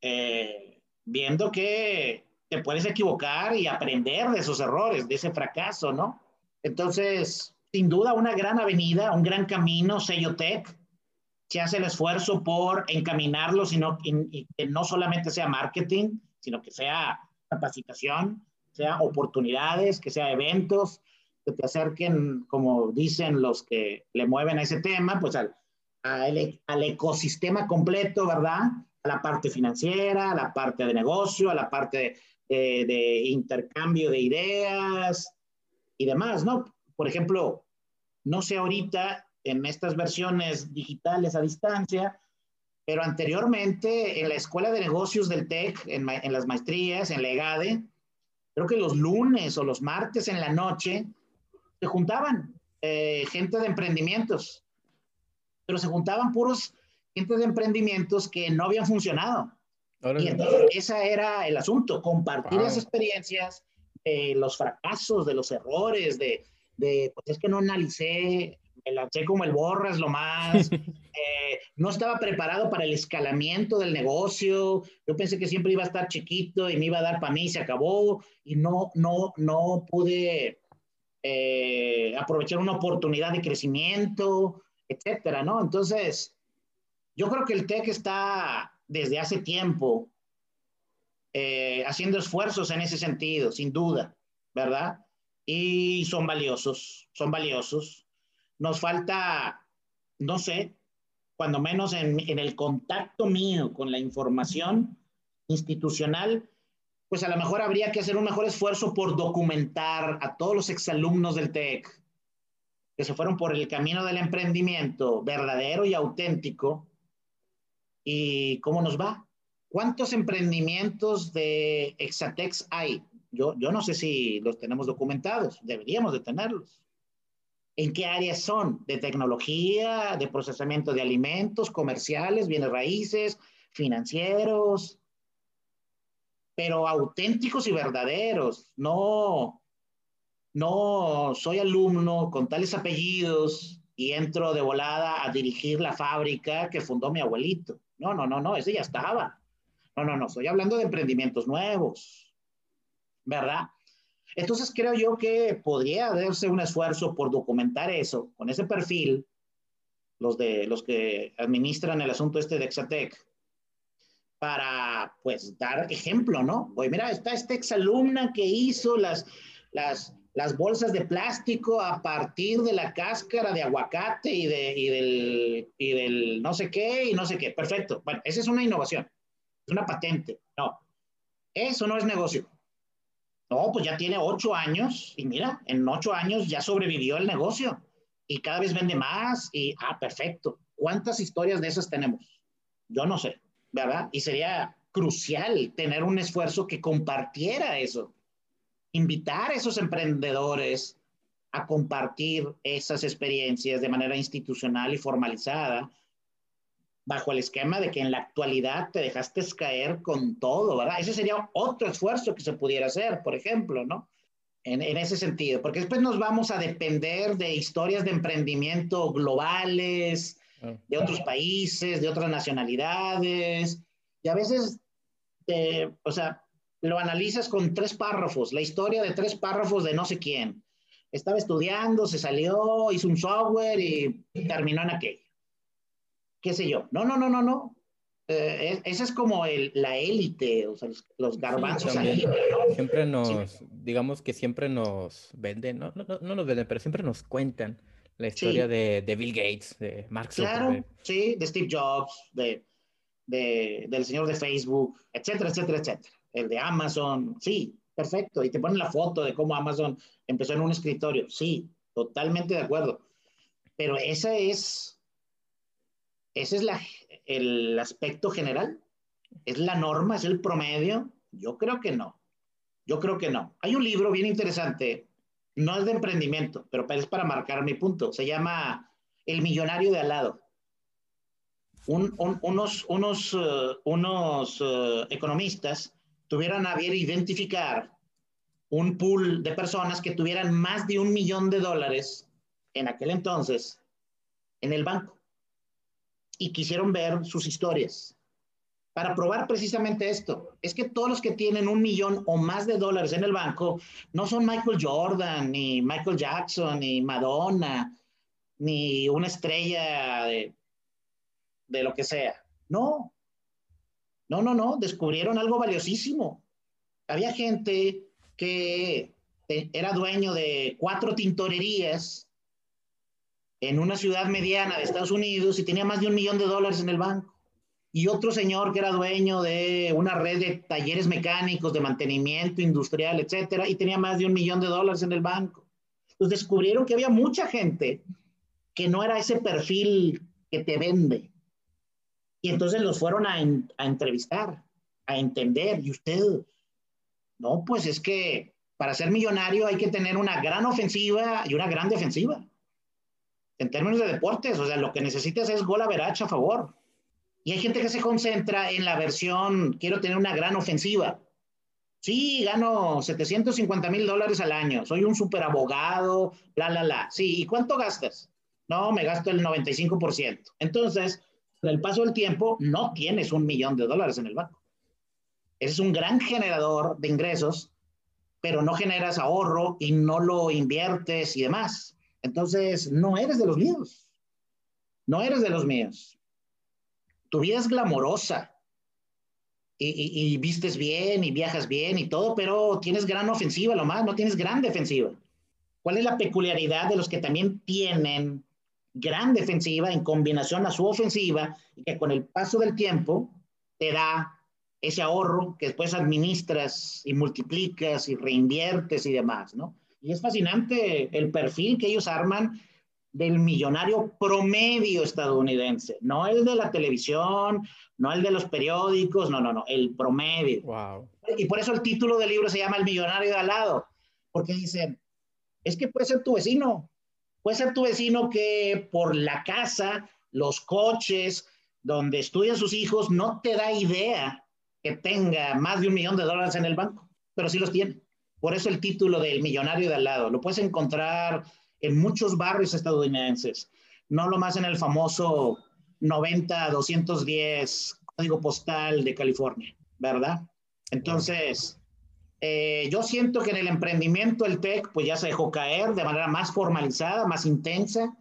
eh, viendo que te puedes equivocar y aprender de esos errores, de ese fracaso, ¿no? Entonces, sin duda, una gran avenida, un gran camino, Sello Tech, se hace el esfuerzo por encaminarlo, sino, y que no solamente sea marketing, sino que sea capacitación, sea oportunidades, que sea eventos, que te acerquen, como dicen los que le mueven a ese tema, pues al, al, ecosistema completo, ¿verdad? A la parte financiera, a la parte de negocio, a la parte de, de intercambio de ideas y demás, ¿no? Por ejemplo, no sé ahorita en estas versiones digitales a distancia, pero anteriormente en la Escuela de Negocios del TEC, en, en, las maestrías, en la EGADE, creo que los lunes o los martes en la noche se juntaban eh, gente de emprendimientos, pero se juntaban puros gente de emprendimientos que no habían funcionado. Y entonces ese era el asunto, compartir esas experiencias, los fracasos, de los errores, de, de, pues es que no analicé, me lancé como el borras lo más, eh, no estaba preparado para el escalamiento del negocio, yo pensé que siempre iba a estar chiquito y me iba a dar para mí y se acabó, y no, no, no pude eh, aprovechar una oportunidad de crecimiento, etcétera, ¿no? Entonces, yo creo que el TEC está desde hace tiempo eh, haciendo esfuerzos en ese sentido, sin duda, ¿verdad? Y son valiosos, son valiosos. nos falta, no sé, cuando menos en, en el contacto mío con la información institucional, pues a lo mejor habría que hacer un mejor esfuerzo por documentar a todos los exalumnos del TEC que se fueron por el camino del emprendimiento verdadero y auténtico. ¿Y cómo nos va? ¿Cuántos emprendimientos de Exatex hay? Yo, yo no sé si los tenemos documentados, deberíamos de tenerlos. ¿En qué áreas son? ¿De tecnología, de procesamiento de alimentos, comerciales, bienes raíces, financieros? Pero auténticos y verdaderos. No, no soy alumno con tales apellidos y entro de volada a dirigir la fábrica que fundó mi abuelito. No, no, no, no, ese ya estaba. No, no, no, estoy hablando de emprendimientos nuevos, ¿verdad? Entonces creo yo que podría hacerse un esfuerzo por documentar eso con ese perfil, los de los que administran el asunto este de Exatec, para pues dar ejemplo, ¿no? Oye, mira, está esta exalumna que hizo las, las, las bolsas de plástico a partir de la cáscara de aguacate y, de, y, del, y del no sé qué y no sé qué. Perfecto. Bueno, esa es una innovación, una patente. No, eso no es negocio. No, pues ya tiene ocho años y mira, en ocho años ya sobrevivió el negocio y cada vez vende más y, ah, perfecto. ¿Cuántas historias de esas tenemos? Yo no sé. ¿Verdad? Y sería crucial tener un esfuerzo que compartiera eso, invitar a esos emprendedores a compartir esas experiencias de manera institucional y formalizada, bajo el esquema de que en la actualidad te dejaste caer con todo, ¿verdad? Ese sería otro esfuerzo que se pudiera hacer, por ejemplo, ¿no? En, en, ese sentido, porque después nos vamos a depender de historias de emprendimiento globales, de otros países, de otras nacionalidades, y a veces, eh, o sea, lo analizas con tres párrafos, la historia de tres párrafos de no sé quién. Estaba estudiando, se salió, hizo un software y terminó en aquello. ¿Qué sé yo? No, no, no, no, no. Eh, esa es como el, la élite, o sea, los, garbanzos Siempre nos, digamos que siempre nos venden, no, no, no nos venden, pero siempre nos cuentan la historia de, de, Bill Gates, de Mark Zuckerberg. Claro, sí, de Steve Jobs, de, de, del señor de Facebook, etcétera, etcétera, etcétera. El de Amazon, sí, perfecto. Y te ponen la foto de cómo Amazon empezó en un escritorio. Sí, totalmente de acuerdo. Pero ese es, ese es la, el aspecto general. ¿Es la norma? ¿Es el promedio? Yo creo que no. Yo creo que no. Hay un libro bien interesante no es de emprendimiento, pero es para marcar mi punto. Se llama El millonario de al lado. unos unos, eh, unos uh, economistas tuvieron a bien identificar un pool de personas que tuvieran más de un millón de dólares en aquel entonces en el banco y quisieron ver sus historias para probar precisamente esto. Es que todos los que tienen un millón o más de dólares en el banco no son Michael Jordan, ni Michael Jackson, ni Madonna, ni una estrella de, lo que sea. No, no, no, no, descubrieron algo valiosísimo. Había gente que era dueño de cuatro tintorerías en una ciudad mediana de Estados Unidos y tenía más de un millón de dólares en el banco y otro señor que era dueño de una red de talleres mecánicos, de mantenimiento industrial, etcétera, y tenía más de un millón de dólares en el banco. Entonces descubrieron que había mucha gente que no era ese perfil que te vende. Y entonces los fueron a, a entrevistar, a entender. Y usted, no, pues es que para ser millonario hay que tener una gran ofensiva y una gran defensiva. En términos de deportes, o sea, lo que necesitas es gol a veracha a favor y hay gente que se concentra en la versión, quiero tener una gran ofensiva. Sí, gano 750 mil dólares al año, soy un super abogado, bla, bla, bla. Sí, ¿y cuánto gastas? No, me gasto el 95%. Entonces, con el paso del tiempo, no tienes un millón de dólares en el banco. Ese es un gran generador de ingresos, pero no generas ahorro y no lo inviertes y demás. Entonces, no eres de los míos. No eres de los míos tu vida es glamorosa y, vistes bien y viajas bien y todo, pero tienes gran ofensiva, lo más, no tienes gran defensiva. ¿Cuál es la peculiaridad de los que también tienen gran defensiva en combinación a su ofensiva y que con el paso del tiempo te da ese ahorro que después administras y multiplicas y reinviertes y demás, ¿no? Y es fascinante el perfil que ellos arman del millonario promedio estadounidense, no el de la televisión, no el de los periódicos, no, no, no, el promedio. Wow. Y por eso el título del libro se llama El millonario de al lado, porque dicen, es que puede ser tu vecino, puede ser tu vecino que por la casa, los coches, donde estudian sus hijos, no te da idea que tenga más de un millón de dólares en el banco, pero sí los tiene. Por eso el título del millonario de al lado. Lo puedes encontrar en muchos barrios estadounidenses, no lo más en el famoso 90-210 código postal de California, ¿verdad? Entonces, eh, yo siento que en el emprendimiento el TEC pues ya se dejó caer de manera más formalizada, más intensa.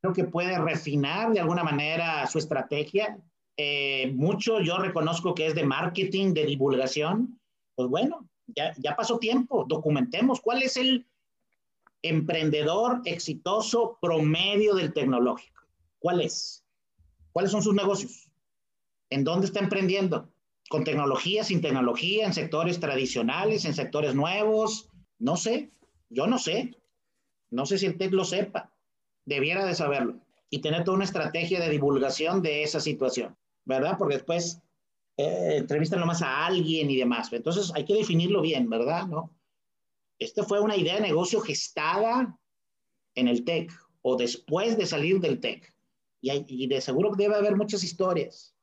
Creo que puede refinar de alguna manera su estrategia. Eh, mucho yo reconozco que es de marketing, de divulgación. Pues bueno, ya, ya pasó tiempo, documentemos cuál es el emprendedor exitoso promedio del tecnológico. ¿Cuál es? ¿Cuáles son sus negocios? ¿En dónde está emprendiendo? ¿Con tecnología, sin tecnología, en sectores tradicionales, en sectores nuevos? No sé, yo no sé. No sé si el TEC lo sepa. Debiera de saberlo y tener toda una estrategia de divulgación de esa situación, ¿verdad? Porque después eh, entrevistan nomás a alguien y demás. Entonces hay que definirlo bien, ¿verdad? ¿No? Esta fue una idea de negocio gestada en el TEC o después de salir del TEC. Y, de seguro debe haber muchas historias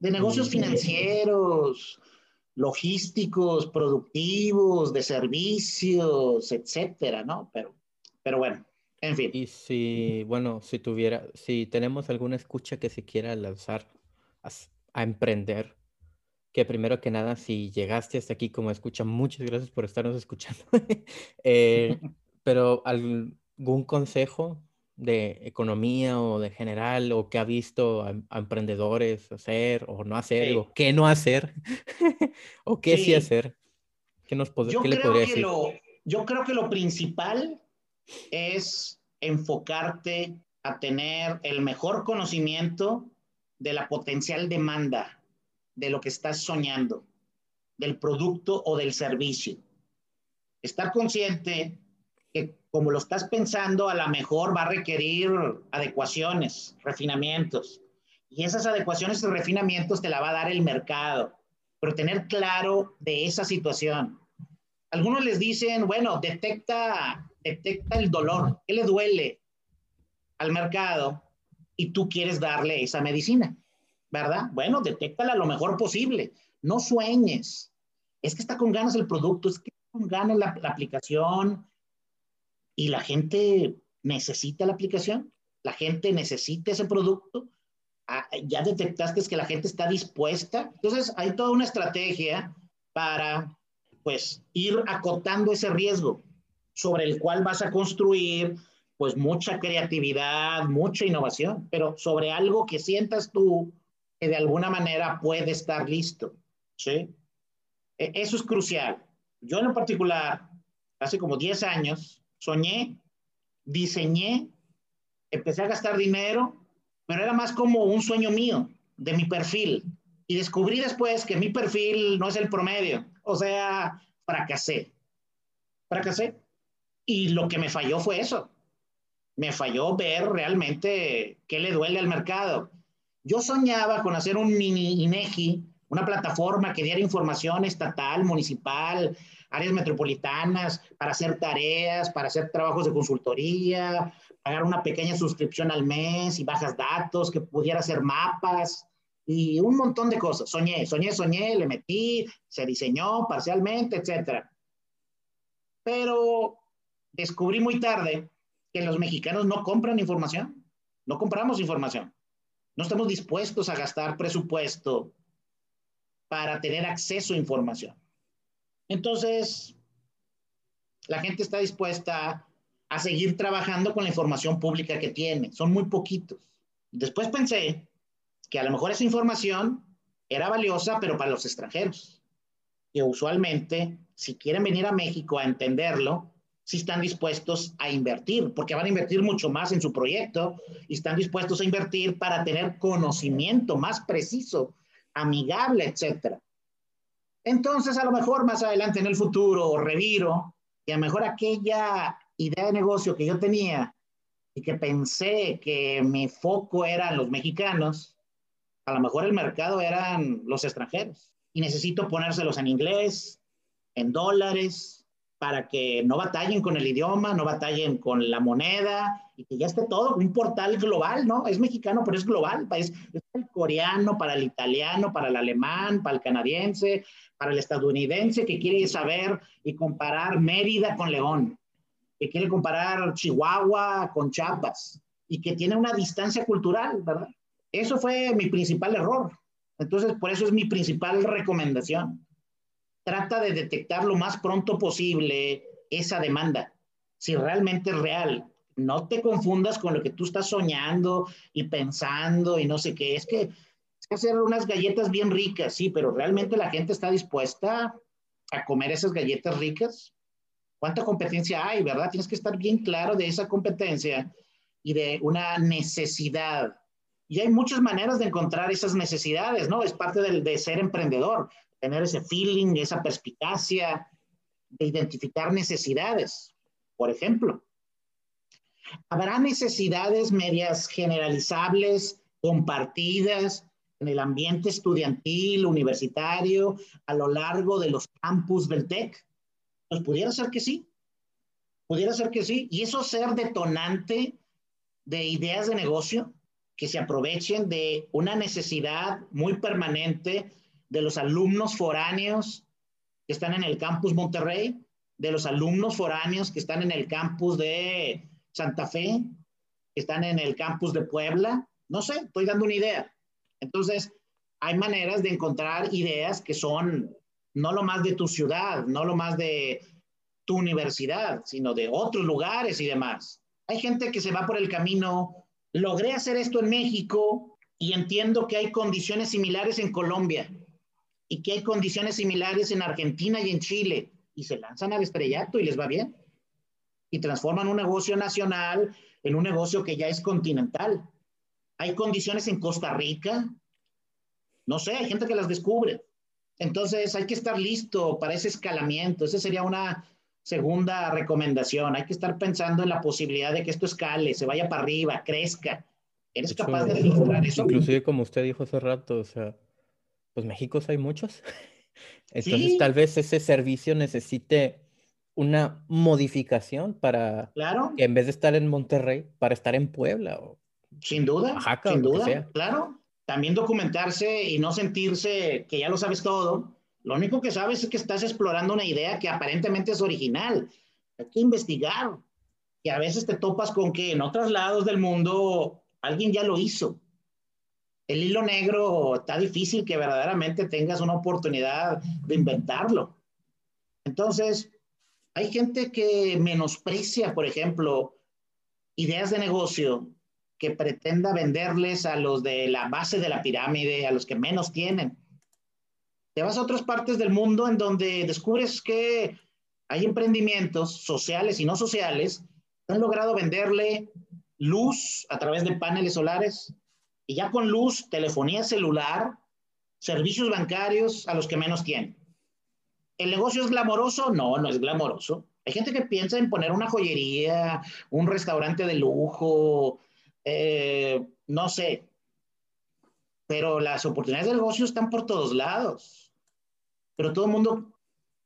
de negocios financieros, logísticos, productivos, de servicios, etcétera, ¿no? Pero, pero bueno, en fin. Y si, bueno, si tuviera, si tenemos alguna escucha que se quiera lanzar a emprender, que primero que nada, si llegaste hasta aquí como escucha, muchas gracias por estarnos escuchando. Eh, pero algún consejo de economía o de general o que ha visto a, emprendedores hacer o no hacer o qué no hacer o qué sí, hacer. ¿Qué, nos yo ¿qué le podría decir? Lo, yo creo que lo principal es enfocarte a tener el mejor conocimiento de la potencial demanda de lo que estás soñando, del producto o del servicio. Estar consciente que como lo estás pensando, a lo mejor va a requerir adecuaciones, refinamientos. Y esas adecuaciones y refinamientos te la va a dar el mercado, pero tener claro de esa situación. Algunos les dicen, bueno, detecta, detecta el dolor, ¿qué le duele al mercado? Y tú quieres darle esa medicina. ¿Verdad? Bueno, detéctala lo mejor posible. No sueñes. Es que está con ganas el producto, es que está con ganas la, aplicación y la gente necesita la aplicación, la gente necesita ese producto. Ah, ya detectaste que la gente está dispuesta. Entonces, hay toda una estrategia para, pues, ir acotando ese riesgo sobre el cual vas a construir, pues, mucha creatividad, mucha innovación, pero sobre algo que sientas tú de alguna manera puede estar listo. ¿sí? E, eso es crucial. Yo en particular, hace como 10 años, soñé, diseñé, empecé a gastar dinero, pero era más como un sueño mío, de mi perfil. Y descubrí después que mi perfil no es el promedio. O sea, fracasé. Fracasé. Y lo que me falló fue eso. Me falló ver realmente qué le duele al mercado yo soñaba con hacer un mini INEGI, una plataforma que diera información estatal, municipal, áreas metropolitanas, para hacer tareas, para hacer trabajos de consultoría, pagar una pequeña suscripción al mes y bajas datos, que pudiera hacer mapas y un montón de cosas. Soñé, soñé, soñé, le metí, se diseñó parcialmente, etc. Pero descubrí muy tarde que los mexicanos no compran información, no compramos información. No estamos dispuestos a gastar presupuesto para tener acceso a información. Entonces, la gente está dispuesta a seguir trabajando con la información pública que tiene. Son muy poquitos. Después pensé que a lo mejor esa información era valiosa, pero para los extranjeros. Que usualmente, si quieren venir a México a entenderlo, si están dispuestos a invertir, porque van a invertir mucho más en su proyecto y están dispuestos a invertir para tener conocimiento más preciso, amigable, etcétera. Entonces, a lo mejor más adelante en el futuro reviro y a lo mejor aquella idea de negocio que yo tenía y que pensé que mi foco eran los mexicanos, a lo mejor el mercado eran los extranjeros y necesito ponérselos en inglés, en dólares, para que no batallen con el idioma, no batallen con la moneda y que ya esté todo, un portal global, ¿no? Es mexicano, pero es global, es, es el coreano, para el italiano, para el alemán, para el canadiense, para el estadounidense que quiere saber y comparar Mérida con León, que quiere comparar Chihuahua con Chiapas y que tiene una distancia cultural, ¿verdad? Eso fue mi principal error. Entonces, por eso es mi principal recomendación trata de detectar lo más pronto posible esa demanda, si realmente es real. No te confundas con lo que tú estás soñando y pensando y no sé qué. Es que hacer unas galletas bien ricas, sí, pero realmente la gente está dispuesta a comer esas galletas ricas. ¿Cuánta competencia hay, verdad? Tienes que estar bien claro de esa competencia y de una necesidad. Y hay muchas maneras de encontrar esas necesidades, ¿no? Es parte del, de ser emprendedor tener ese feeling, esa perspicacia de identificar necesidades. Por ejemplo, habrá necesidades medias generalizables, compartidas en el ambiente estudiantil, universitario, a lo largo de los campus del TEC. Pues pudiera ser que sí, pudiera ser que sí. Y eso ser detonante de ideas de negocio que se aprovechen de una necesidad muy permanente de los alumnos foráneos que están en el campus Monterrey, de los alumnos foráneos que están en el campus de Santa Fe, que están en el campus de Puebla. No sé, estoy dando una idea. Entonces, hay maneras de encontrar ideas que son no lo más de tu ciudad, no lo más de tu universidad, sino de otros lugares y demás. Hay gente que se va por el camino, logré hacer esto en México y entiendo que hay condiciones similares en Colombia y que hay condiciones similares en Argentina y en Chile y se lanzan al estrellato y les va bien y transforman un negocio nacional en un negocio que ya es continental. Hay condiciones en Costa Rica, no sé, hay gente que las descubre. Entonces hay que estar listo para ese escalamiento. Esa sería una segunda recomendación. Hay que estar pensando en la posibilidad de que esto escale, se vaya para arriba, crezca. ¿Eres capaz de filtrar eso? Inclusive como usted dijo hace rato, o sea, pues México hay muchos. Entonces tal vez ese servicio necesite una modificación para claro. que en vez de estar en Monterrey, para estar en Puebla o sin duda, sin duda, claro. También documentarse y no sentirse que ya lo sabes todo. Lo único que sabes es que estás explorando una idea que aparentemente es original. Hay que investigar. Y a veces te topas con que en otros lados del mundo alguien ya lo hizo el hilo negro está difícil que verdaderamente tengas una oportunidad de inventarlo. Entonces, hay gente que menosprecia, por ejemplo, ideas de negocio que pretenda venderles a los de la base de la pirámide, a los que menos tienen. Te vas a otras partes del mundo en donde descubres que hay emprendimientos sociales y no sociales que han logrado venderle luz a través de paneles solares, y ya con luz, telefonía celular, servicios bancarios a los que menos tienen. ¿El negocio es glamoroso? No, no es glamoroso. Hay gente que piensa en poner una joyería, un restaurante de lujo, eh, no sé. Pero las oportunidades de negocio están por todos lados. Pero todo el mundo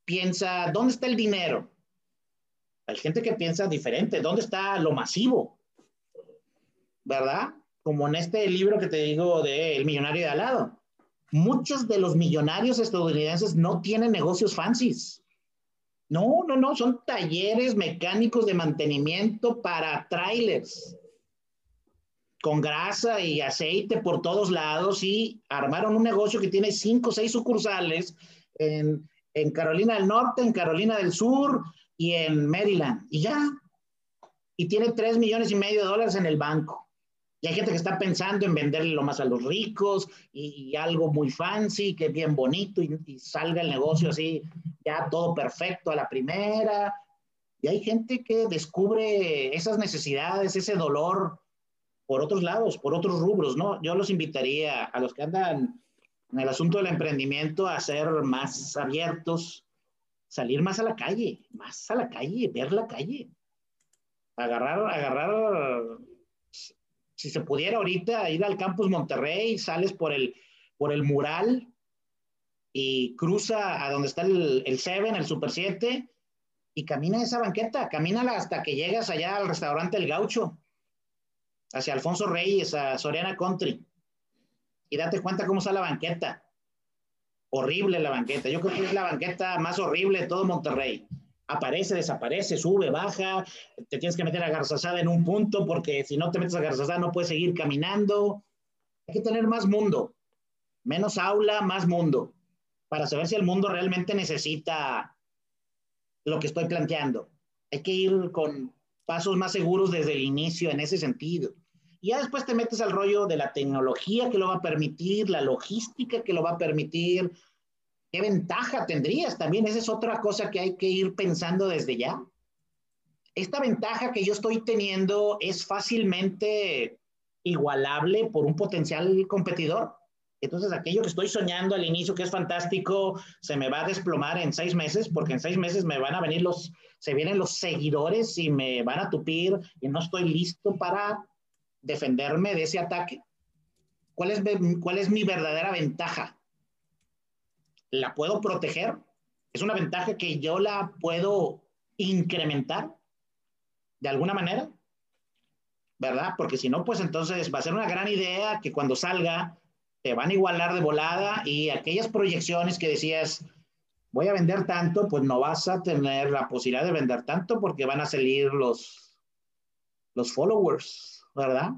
piensa, ¿dónde está el dinero? Hay gente que piensa diferente, ¿dónde está lo masivo? ¿Verdad? Como en este libro que te digo de El millonario de al lado. Muchos de los millonarios estadounidenses no tienen negocios fancies. No, no, no, son talleres mecánicos de mantenimiento para trailers con grasa y aceite por todos lados y armaron un negocio que tiene cinco o seis sucursales en, en Carolina del Norte, en Carolina del Sur y en Maryland. Y ya. Y tiene tres millones y medio de dólares en el banco. Y hay gente que está pensando en venderle lo más a los ricos y, algo muy fancy, que es bien bonito y, salga el negocio así, ya todo perfecto a la primera. Y hay gente que descubre esas necesidades, ese dolor por otros lados, por otros rubros, ¿no? Yo los invitaría a los que andan en el asunto del emprendimiento a ser más abiertos, salir más a la calle, más a la calle, ver la calle. Agarrar, agarrar, si se pudiera ahorita ir al campus Monterrey, sales por el, por el mural y cruza a donde está el, el Seven, el Super 7, y camina esa banqueta, camínala hasta que llegas allá al restaurante El Gaucho, hacia Alfonso Reyes, a Soriana Country, y date cuenta cómo está la banqueta. Horrible la banqueta. Yo creo que es la banqueta más horrible de todo Monterrey. Aparece, desaparece, sube, baja, te tienes que meter a garzazada en un punto porque si no te metes a garzazada no puedes seguir caminando. Hay que tener más mundo, menos aula, más mundo, para saber si el mundo realmente necesita lo que estoy planteando. Hay que ir con pasos más seguros desde el inicio en ese sentido. Y ya después te metes al rollo de la tecnología que lo va a permitir, la logística que lo va a permitir. ¿Qué ventaja tendrías también? Esa es otra cosa que hay que ir pensando desde ya. Esta ventaja que yo estoy teniendo es fácilmente igualable por un potencial competidor. Entonces, aquello que estoy soñando al inicio, que es fantástico, se me va a desplomar en seis meses, porque en seis meses me van a venir los, se vienen los seguidores y me van a tupir y no estoy listo para defenderme de ese ataque. ¿Cuál es, cuál es mi verdadera ventaja? ¿La puedo proteger? ¿Es una ventaja que yo la puedo incrementar de alguna manera? ¿Verdad? Porque si no, pues entonces va a ser una gran idea que cuando salga te van a igualar de volada y aquellas proyecciones que decías, voy a vender tanto, pues no vas a tener la posibilidad de vender tanto porque van a salir los, los followers, ¿verdad?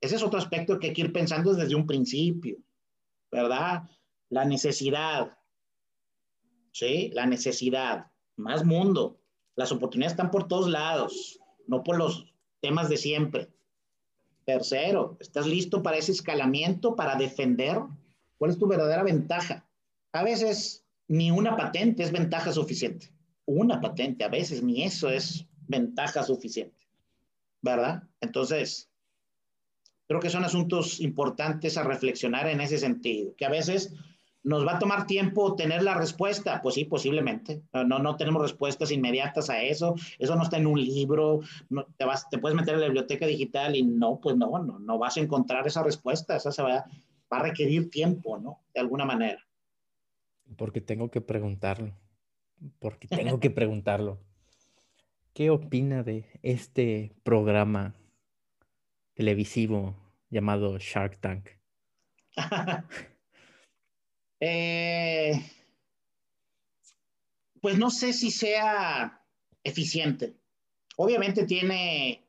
Ese es otro aspecto que hay que ir pensando desde un principio, ¿verdad? La necesidad, ¿sí? La necesidad, más mundo. Las oportunidades están por todos lados, no por los temas de siempre. Tercero, ¿estás listo para ese escalamiento, para defender? ¿Cuál es tu verdadera ventaja? A veces ni una patente es ventaja suficiente. Una patente, a veces ni eso es ventaja suficiente. ¿Verdad? Entonces, creo que son asuntos importantes a reflexionar en ese sentido, que a veces ¿Nos va a tomar tiempo tener la respuesta? Pues sí, posiblemente. No, no tenemos respuestas inmediatas a eso. Eso no está en un libro. No, te, vas, te puedes meter en la biblioteca digital y no, pues no, no, no vas a encontrar esa respuesta. Esa se va, va a requerir tiempo, ¿no? De alguna manera. Porque tengo que preguntarlo. Porque tengo que preguntarlo. ¿Qué opina de este programa televisivo llamado Shark Tank? Eh, pues no sé si sea eficiente. Obviamente tiene,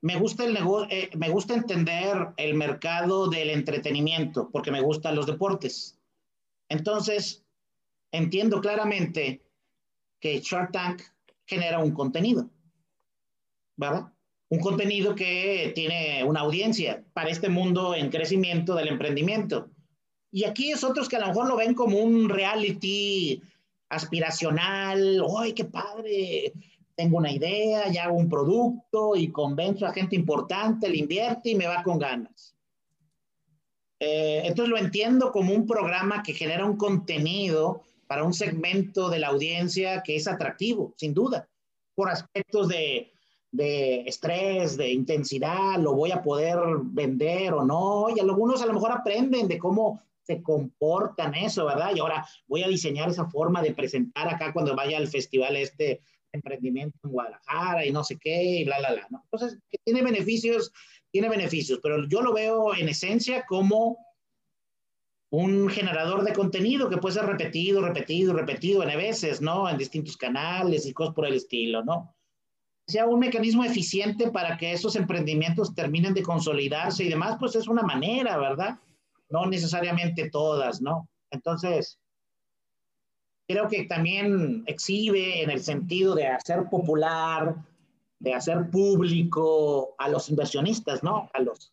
me gusta eh, me gusta entender el mercado del entretenimiento porque me gustan los deportes. Entonces, entiendo claramente que Shark Tank genera un contenido, ¿verdad? Un contenido que tiene una audiencia para este mundo en crecimiento del emprendimiento. Y aquí es otros que a lo mejor lo ven como un reality aspiracional, ¡ay, qué padre! Tengo una idea, ya hago un producto y convenzo a gente importante, le invierte y me va con ganas. Eh, entonces lo entiendo como un programa que genera un contenido para un segmento de la audiencia que es atractivo, sin duda, por aspectos de, de estrés, de intensidad, lo voy a poder vender o no, y algunos a lo mejor aprenden de cómo se comportan eso, ¿verdad? Y ahora voy a diseñar esa forma de presentar acá cuando vaya al festival este emprendimiento en Guadalajara y no sé qué, y bla, bla, bla, ¿no? Entonces, que tiene beneficios, tiene beneficios, pero yo lo veo en esencia como un generador de contenido que puede ser repetido, repetido, repetido en veces, ¿no? En distintos canales y cosas por el estilo, ¿no? Sea un mecanismo eficiente para que esos emprendimientos terminen de consolidarse y demás, pues es una manera, ¿verdad? No necesariamente todas, ¿no? Entonces, creo que también exhibe en el sentido de hacer popular, de hacer público a los inversionistas, ¿no? A los,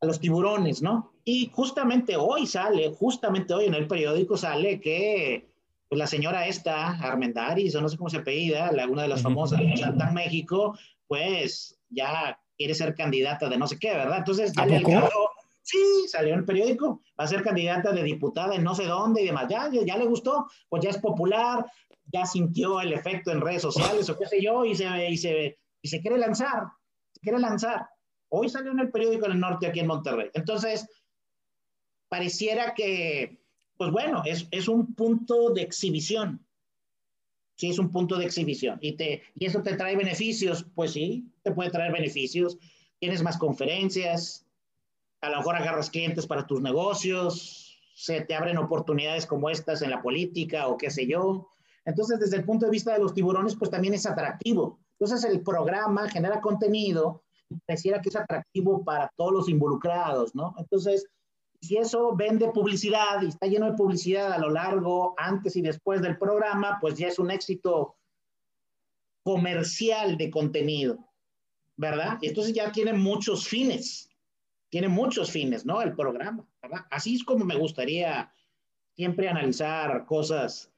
a los tiburones, ¿no? Y justamente hoy sale, justamente hoy en el periódico sale que pues la señora esta, Armendaris, o no sé cómo se apellida, la, una de las famosas, en México, pues ya quiere ser candidata de no sé qué, ¿verdad? Entonces ya le sí, salió en el periódico, va a ser candidata de diputada en no sé dónde y demás, ya, ya, le gustó, pues ya es popular, ya sintió el efecto en redes sociales o qué sé yo, y se, y se, y se quiere lanzar, se quiere lanzar. Hoy salió en el periódico del norte aquí en Monterrey. Entonces, pareciera que, pues bueno, es, es un punto de exhibición. Sí, es un punto de exhibición. Y, te, ¿Y eso te trae beneficios? Pues sí, te puede traer beneficios. Tienes más conferencias, a lo mejor agarras clientes para tus negocios, se te abren oportunidades como estas en la política o qué sé yo. Entonces, desde el punto de vista de los tiburones, pues también es atractivo. Entonces, el programa genera contenido pareciera que es atractivo para todos los involucrados, ¿no? Entonces, si eso vende publicidad y está lleno de publicidad a lo largo, antes y después del programa, pues ya es un éxito comercial de contenido, ¿verdad? Y entonces ya tiene muchos fines, tiene muchos fines, ¿no? El programa, ¿verdad? Así es como me gustaría siempre analizar cosas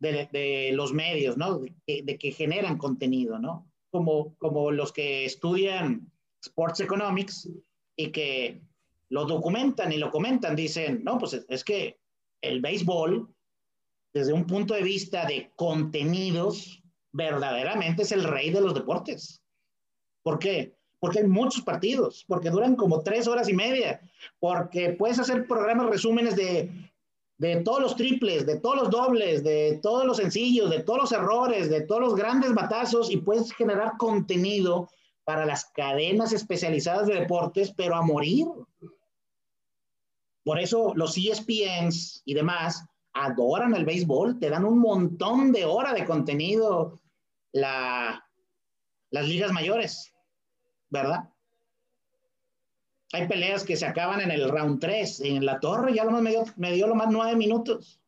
de, los medios, ¿no? De, que generan contenido, ¿no? Como, como los que estudian Sports Economics y que lo documentan y lo comentan, dicen, no, pues es que el béisbol, desde un punto de vista de contenidos, verdaderamente es el rey de los deportes. ¿Por qué? Porque hay muchos partidos, porque duran como tres horas y media, porque puedes hacer programas resúmenes de, de todos los triples, de todos los dobles, de todos los sencillos, de todos los errores, de todos los grandes batazos y puedes generar contenido para las cadenas especializadas de deportes, pero a morir. Por eso los ESPNs y demás adoran el béisbol, te dan un montón de hora de contenido la, las ligas mayores, ¿verdad? Hay peleas que se acaban en el round 3, en la torre ya lo más me dio, me dio lo más nueve minutos.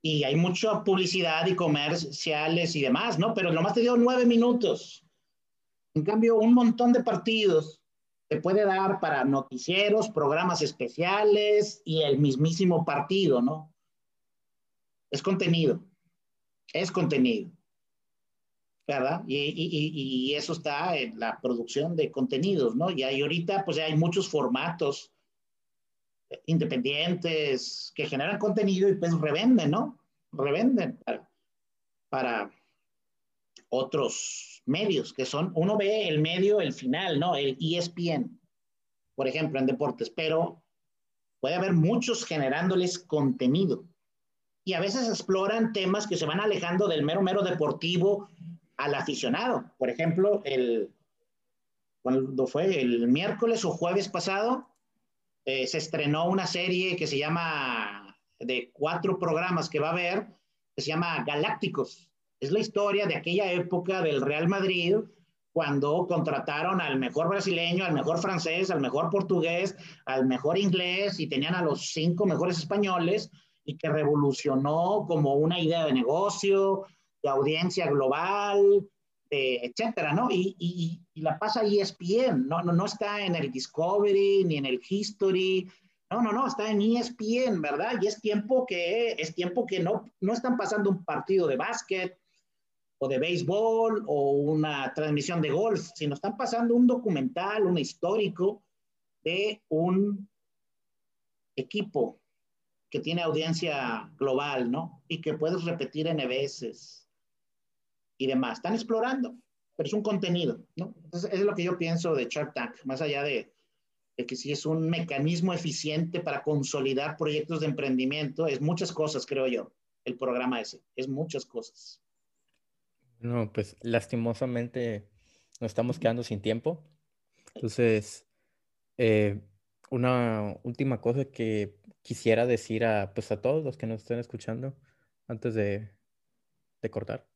Y hay mucha publicidad y comerciales y demás, ¿no? Pero lo más te dio nueve minutos. En cambio, un montón de partidos se puede dar para noticieros, programas especiales y el mismísimo partido, ¿no? Es contenido, es contenido, ¿verdad? Y, eso está en la producción de contenidos, ¿no? Y ahorita, pues hay muchos formatos independientes que generan contenido y pues revenden, ¿no? Revenden para otros medios, que son, uno ve el medio, el final, ¿no? El ESPN, por ejemplo, en deportes, pero puede haber muchos generándoles contenido. Y a veces exploran temas que se van alejando del mero, mero deportivo al aficionado. Por ejemplo, el, cuando fue el miércoles o jueves pasado, eh, se estrenó una serie que se llama, de cuatro programas que va a haber, que se llama Galácticos es la historia de aquella época del Real Madrid cuando contrataron al mejor brasileño, al mejor francés, al mejor portugués, al mejor inglés y tenían a los cinco mejores españoles y que revolucionó como una idea de negocio, de audiencia global, etcétera, ¿no? Y, la pasa ESPN, no, no, no está en el Discovery ni en el History, no, no, no, está en ESPN, ¿verdad? Y es tiempo que, es tiempo que no, no están pasando un partido de básquet, o de béisbol o una transmisión de golf, sino están pasando un documental, un histórico de un equipo que tiene audiencia global, ¿no? Y que puedes repetir en veces y demás. Están explorando, pero es un contenido, ¿no? Es lo que yo pienso de Shark Tank, más allá de, de que si es un mecanismo eficiente para consolidar proyectos de emprendimiento, es muchas cosas, creo yo, el programa ese, es muchas cosas. No, pues lastimosamente nos estamos quedando sin tiempo. Entonces, eh, una última cosa que quisiera decir a, pues a todos los que nos estén escuchando antes de, cortar.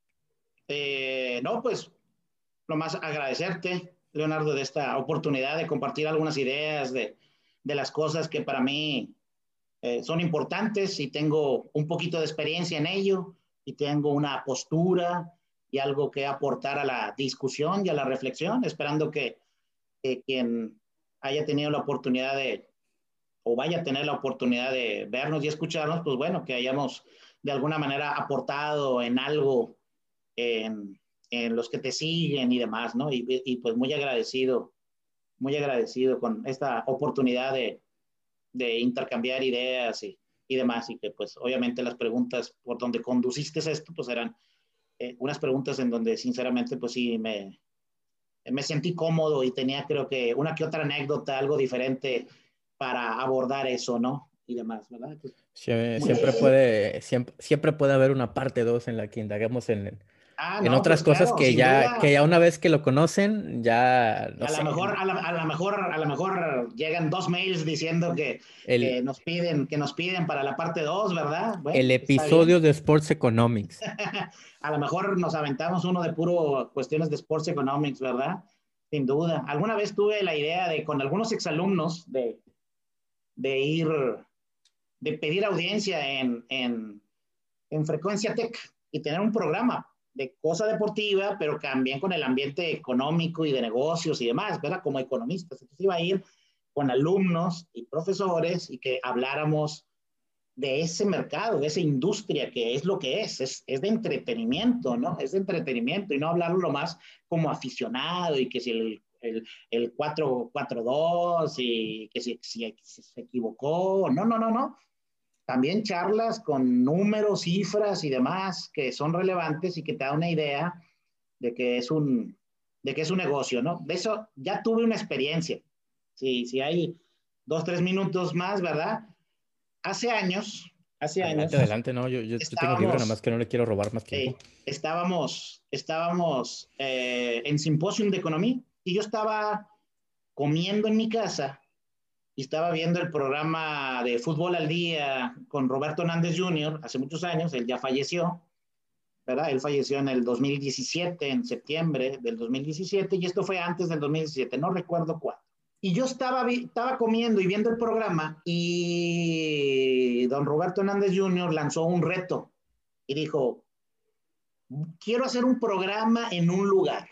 Eh, no, pues lo más agradecerte, Leonardo, de esta oportunidad de compartir algunas ideas de, las cosas que para mí eh, son importantes y tengo un poquito de experiencia en ello y tengo una postura y algo que aportar a la discusión y a la reflexión, esperando que, quien haya tenido la oportunidad de, o vaya a tener la oportunidad de vernos y escucharnos, pues bueno, que hayamos de alguna manera aportado en algo en, en los que te siguen y demás, ¿no? Y, y, pues muy agradecido, muy agradecido con esta oportunidad de, de intercambiar ideas y, y, demás. Y que pues obviamente las preguntas por donde conduciste esto, pues eran eh, unas preguntas en donde sinceramente pues sí me, me sentí cómodo y tenía creo que una que otra anécdota, algo diferente para abordar eso, ¿no? Y demás, ¿verdad? Pues, siempre, puede, siempre, siempre puede haber una parte 2 en la que indagamos en, Ah, en otras pues cosas que ya que ya una vez que lo conocen ya a lo mejor a lo mejor a lo mejor llegan dos mails diciendo que, nos piden que nos piden para la parte 2 verdad el episodio de Sports Economics. A lo mejor nos aventamos uno de puro cuestiones de Sports Economics verdad sin duda. Alguna vez tuve la idea de con algunos exalumnos de de ir de pedir audiencia en, en, en frecuencia tech y tener un programa de cosa deportiva, pero también con el ambiente económico y de negocios y demás, ¿verdad? Como economistas. Entonces iba a ir con alumnos y profesores y que habláramos de ese mercado, de esa industria que es lo que es, es, es de entretenimiento, ¿no? Es de entretenimiento y no hablarlo más como aficionado y que si el, el, el 4-4-2 y que si, si, si se equivocó, no, no, no, no también charlas con números, cifras y demás que son relevantes y que te da una idea de que es un, de que es un negocio, ¿no? De eso ya tuve una experiencia. Si, si hay dos, tres minutos más, ¿verdad? Hace años, hace adelante, años. Adelante, no, yo, yo tengo libre, nada más que no le quiero robar más tiempo. estábamos estábamos eh, en simposium de economía y yo estaba comiendo en mi casa y estaba viendo el programa de Fútbol al Día con Roberto Hernández Jr. hace muchos años, él ya falleció, ¿verdad? Él falleció en el 2017, en septiembre del 2017, y esto fue antes del 2017, no recuerdo cuándo. Y yo estaba, estaba comiendo y viendo el programa y don Roberto Hernández Jr. lanzó un reto y dijo, quiero hacer un programa en un lugar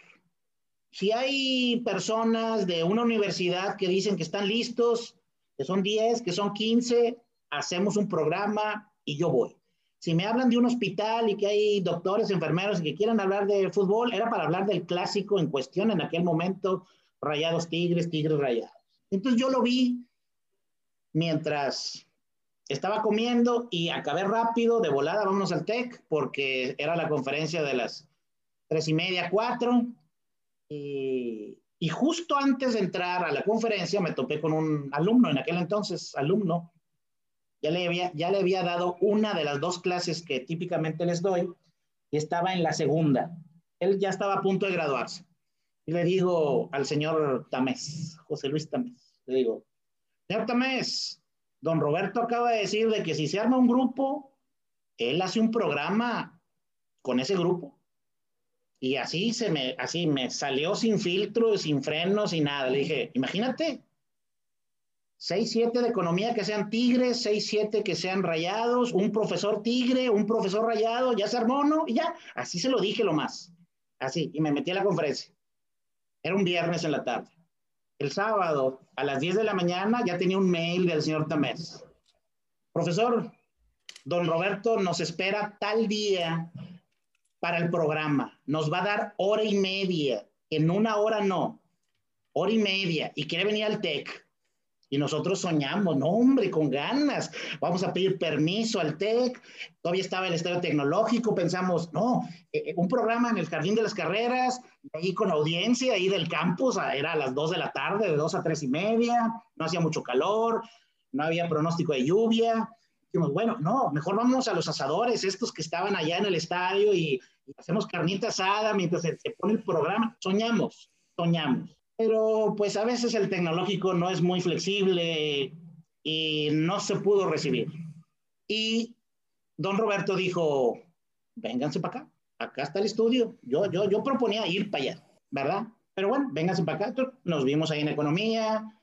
si hay personas de una universidad que dicen que están listos, que son 10, que son 15, hacemos un programa y yo voy. Si me hablan de un hospital y que hay doctores, enfermeros y que quieran hablar de fútbol, era para hablar del clásico en cuestión en aquel momento, Rayados Tigres, Tigres Rayados. Entonces yo lo vi mientras estaba comiendo y acabé rápido, de volada, vámonos al TEC, porque era la conferencia de las tres y media, cuatro, y, justo antes de entrar a la conferencia me topé con un alumno, en aquel entonces alumno, ya le había, ya le había dado una de las dos clases que típicamente les doy y estaba en la segunda. Él ya estaba a punto de graduarse. Y le digo al señor Tamés, José Luis Tamés, le digo, señor Tamés, don Roberto acaba de decir de que si se arma un grupo, él hace un programa con ese grupo. Y así se me, así me salió sin filtro, sin frenos, sin nada. Le dije, imagínate, 6, 7 de economía que sean tigres, 6, 7 que sean rayados, un profesor tigre, un profesor rayado, ya se armó, ¿no? Y ya, así se lo dije lo más. Así, y me metí a la conferencia. Era un viernes en la tarde. El sábado, a las 10 de la mañana, ya tenía un mail del señor Tamés. Profesor, don Roberto nos espera tal día para el programa. Nos va a dar hora y media. En una hora no. Hora y media. Y quiere venir al TEC. Y nosotros soñamos, no, hombre, con ganas. Vamos a pedir permiso al TEC. Todavía estaba el estadio tecnológico. Pensamos, no, eh, eh, un programa en el Jardín de las Carreras, ahí con audiencia, ahí del campus, era a las 2 de la tarde, de 2 a 3 y media. No hacía mucho calor, no había pronóstico de lluvia dijimos, bueno, no, mejor vamos a los asadores, estos que estaban allá en el estadio y, hacemos carnita asada mientras se, pone el programa. Soñamos, soñamos. Pero pues a veces el tecnológico no es muy flexible y no se pudo recibir. Y don Roberto dijo, vénganse para acá, acá está el estudio. Yo, yo, yo proponía ir para allá, ¿verdad? Pero bueno, vénganse para acá. Nos vimos ahí en economía,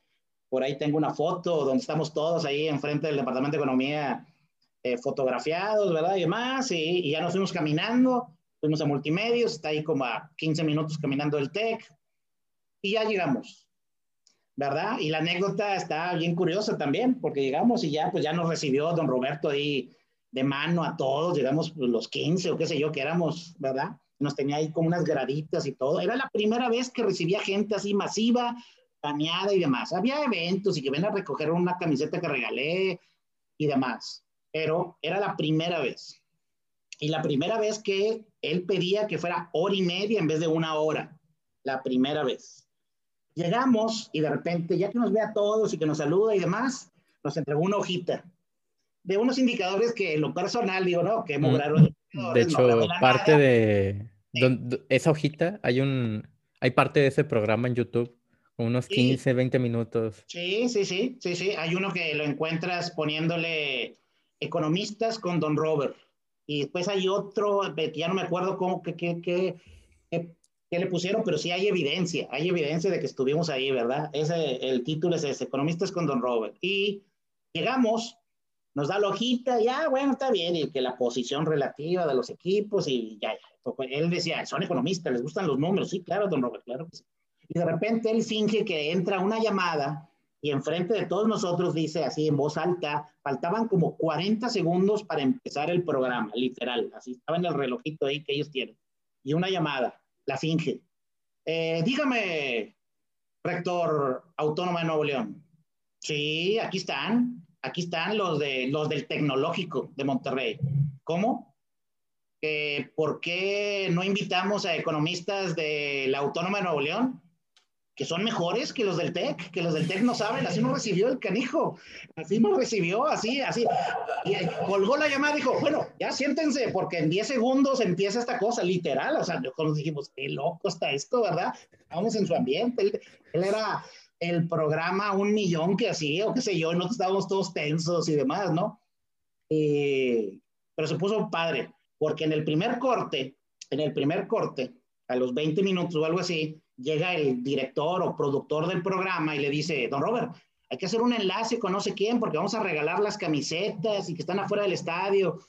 por ahí tengo una foto donde estamos todos ahí enfrente del Departamento de Economía eh, fotografiados, ¿verdad? Y demás, y, ya nos fuimos caminando, fuimos a Multimedios, está ahí como a 15 minutos caminando el TEC, y ya llegamos, ¿verdad? Y la anécdota está bien curiosa también, porque llegamos y ya, pues ya nos recibió don Roberto ahí de mano a todos, llegamos pues, los 15 o qué sé yo, que éramos, ¿verdad? Nos tenía ahí como unas graditas y todo. Era la primera vez que recibía gente así masiva, baneada y demás. Había eventos y que ven a recoger una camiseta que regalé y demás, pero era la primera vez. Y la primera vez que él pedía que fuera hora y media en vez de una hora. La primera vez. Llegamos y de repente, ya que nos ve a todos y que nos saluda y demás, nos entregó una hojita de unos indicadores que en lo personal digo, no, que hemos mm, De hecho, parte de esa hojita, hay un, hay parte de ese programa en YouTube, unos 15, 20 minutos. Sí, sí, sí, sí, sí. Hay uno que lo encuentras poniéndole economistas con Don Robert. Y después hay otro, ya no me acuerdo cómo, que, que, que, que, le pusieron, pero sí hay evidencia, hay evidencia de que estuvimos ahí, ¿verdad? Ese, el título es ese, Economistas con Don Robert. Y llegamos, nos da la hojita, ya, bueno, está bien, y que la posición relativa de los equipos, y ya, ya. Él decía, son economistas, les gustan los números, sí, claro, Don Robert, claro que sí. Y de repente él finge que entra una llamada y enfrente de todos nosotros dice así en voz alta, faltaban como 40 segundos para empezar el programa, literal, así estaba en el relojito ahí que ellos tienen. Y una llamada, la finge. Eh, dígame, rector autónoma de Nuevo León. Sí, aquí están, aquí están los, de, los del tecnológico de Monterrey. ¿Cómo? ¿Por qué no invitamos a economistas de la autónoma de Nuevo León? Que son mejores que los del TEC, que los del TEC no saben, así nos recibió el canijo, así nos recibió, así, así. Y colgó la llamada dijo, bueno, ya siéntense, porque en 10 segundos empieza esta cosa, literal, o sea, nos dijimos, qué loco está esto, ¿verdad? Vamos en su ambiente, él, era el programa un millón que hacía, o qué sé yo, nosotros estábamos todos tensos y demás, ¿no? Eh, pero se puso padre, porque en el primer corte, en el primer corte, a los 20 minutos o algo así, llega el director o productor del programa y le dice, don Robert, hay que hacer un enlace con no sé quién porque vamos a regalar las camisetas y que están afuera del estadio.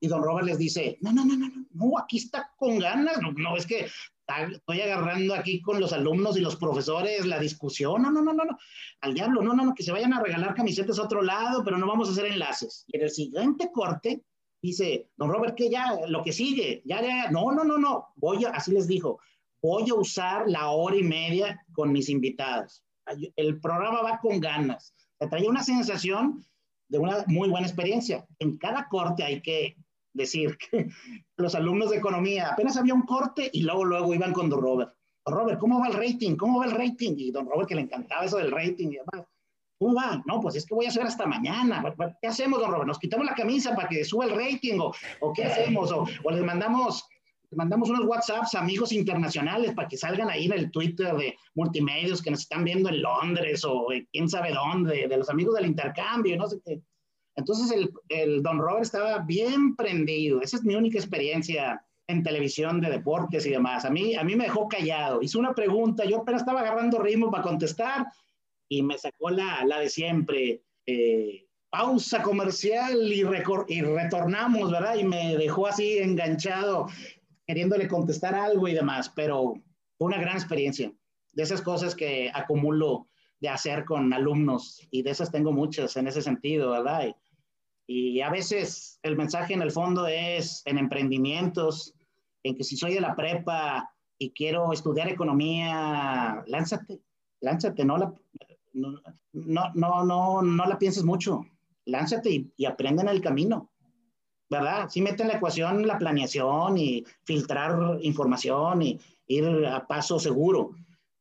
Y don Robert les dice, no, no, no, no, no, aquí está con ganas, no, no es que estoy agarrando aquí con los alumnos y los profesores la discusión, no, no, no, no, no, al diablo, no, no, no, que se vayan a regalar camisetas a otro lado, pero no vamos a hacer enlaces. Y en el siguiente corte dice, don Robert, ¿qué ya? Lo que sigue, ya, ya, no, no, no, no, voy a, así les dijo, voy a usar la hora y media con mis invitados. El programa va con ganas. Te trae una sensación de una muy buena experiencia. En cada corte hay que decir que los alumnos de economía apenas había un corte y luego luego iban con Don Robert. Don Robert, ¿cómo va el rating? ¿Cómo va el rating? Y Don Robert que le encantaba eso del rating y demás. ¿Cómo va? No, pues es que voy a hacer hasta mañana. ¿Qué hacemos, don Robert? ¿Nos quitamos la camisa para que suba el rating? ¿O, o qué hacemos? O, o les mandamos mandamos unos WhatsApps a amigos internacionales para que salgan ahí en el Twitter de multimedios que nos están viendo en Londres o quién sabe dónde, de los amigos del intercambio, no sé qué. Entonces el, el Don Robert estaba bien prendido. Esa es mi única experiencia en televisión de deportes y demás. A mí, a mí me dejó callado. Hizo una pregunta, yo apenas estaba agarrando ritmo para contestar y me sacó la, la de siempre. Eh, pausa comercial y, y retornamos, ¿verdad? Y me dejó así enganchado queriéndole contestar algo y demás, pero fue una gran experiencia. De esas cosas que acumulo de hacer con alumnos y de esas tengo muchas en ese sentido, ¿verdad? Y, a veces el mensaje en el fondo es en emprendimientos, en que si soy de la prepa y quiero estudiar economía, lánzate, lánzate, no la, no, no, no, no, la pienses mucho, lánzate y, y en el camino. ¿Verdad? Sí mete en la ecuación la planeación y filtrar información y ir a paso seguro,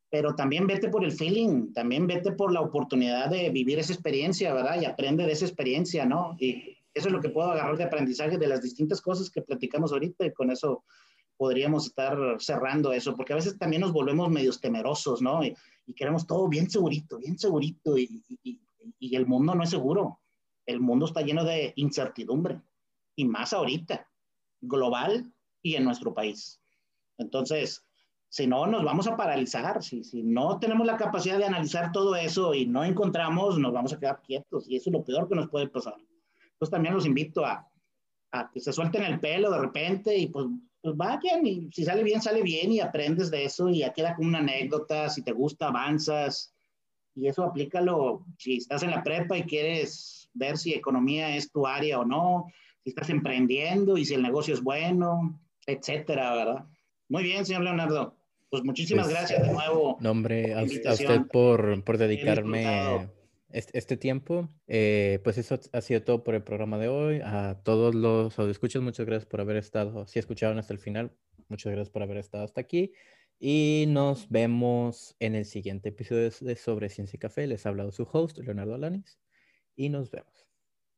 pero también vete por el feeling, también vete por la oportunidad de vivir esa experiencia, ¿verdad? Y aprende de esa experiencia, ¿no? Y eso es lo que puedo agarrar de aprendizaje de las distintas cosas que platicamos ahorita y con eso podríamos estar cerrando eso, porque a veces también nos volvemos medios temerosos, ¿no? Y, queremos todo bien segurito, bien segurito, y, y el mundo no es seguro. El mundo está lleno de incertidumbre y más ahorita, global y en nuestro país. Entonces, si no, nos vamos a paralizar. Si, si no tenemos la capacidad de analizar todo eso y no encontramos, nos vamos a quedar quietos. Y eso es lo peor que nos puede pasar. Entonces, también los invito a, a que se suelten el pelo de repente y pues, pues vayan. Y si sale bien, sale bien y aprendes de eso y ya queda como una anécdota. Si te gusta, avanzas. Y eso aplícalo si estás en la prepa y quieres ver si economía es tu área o no si estás emprendiendo y si el negocio es bueno, etcétera, ¿verdad? Muy bien, señor Leonardo. Pues muchísimas pues, gracias de nuevo. Nombre a, usted por, por dedicarme este, tiempo. Eh, pues eso ha sido todo por el programa de hoy. A todos los escuchas, muchas gracias por haber estado. Si escucharon hasta el final, muchas gracias por haber estado hasta aquí. Y nos vemos en el siguiente episodio de Sobre Ciencia y Café. Les ha hablado su host, Leonardo Alanis. Y nos vemos.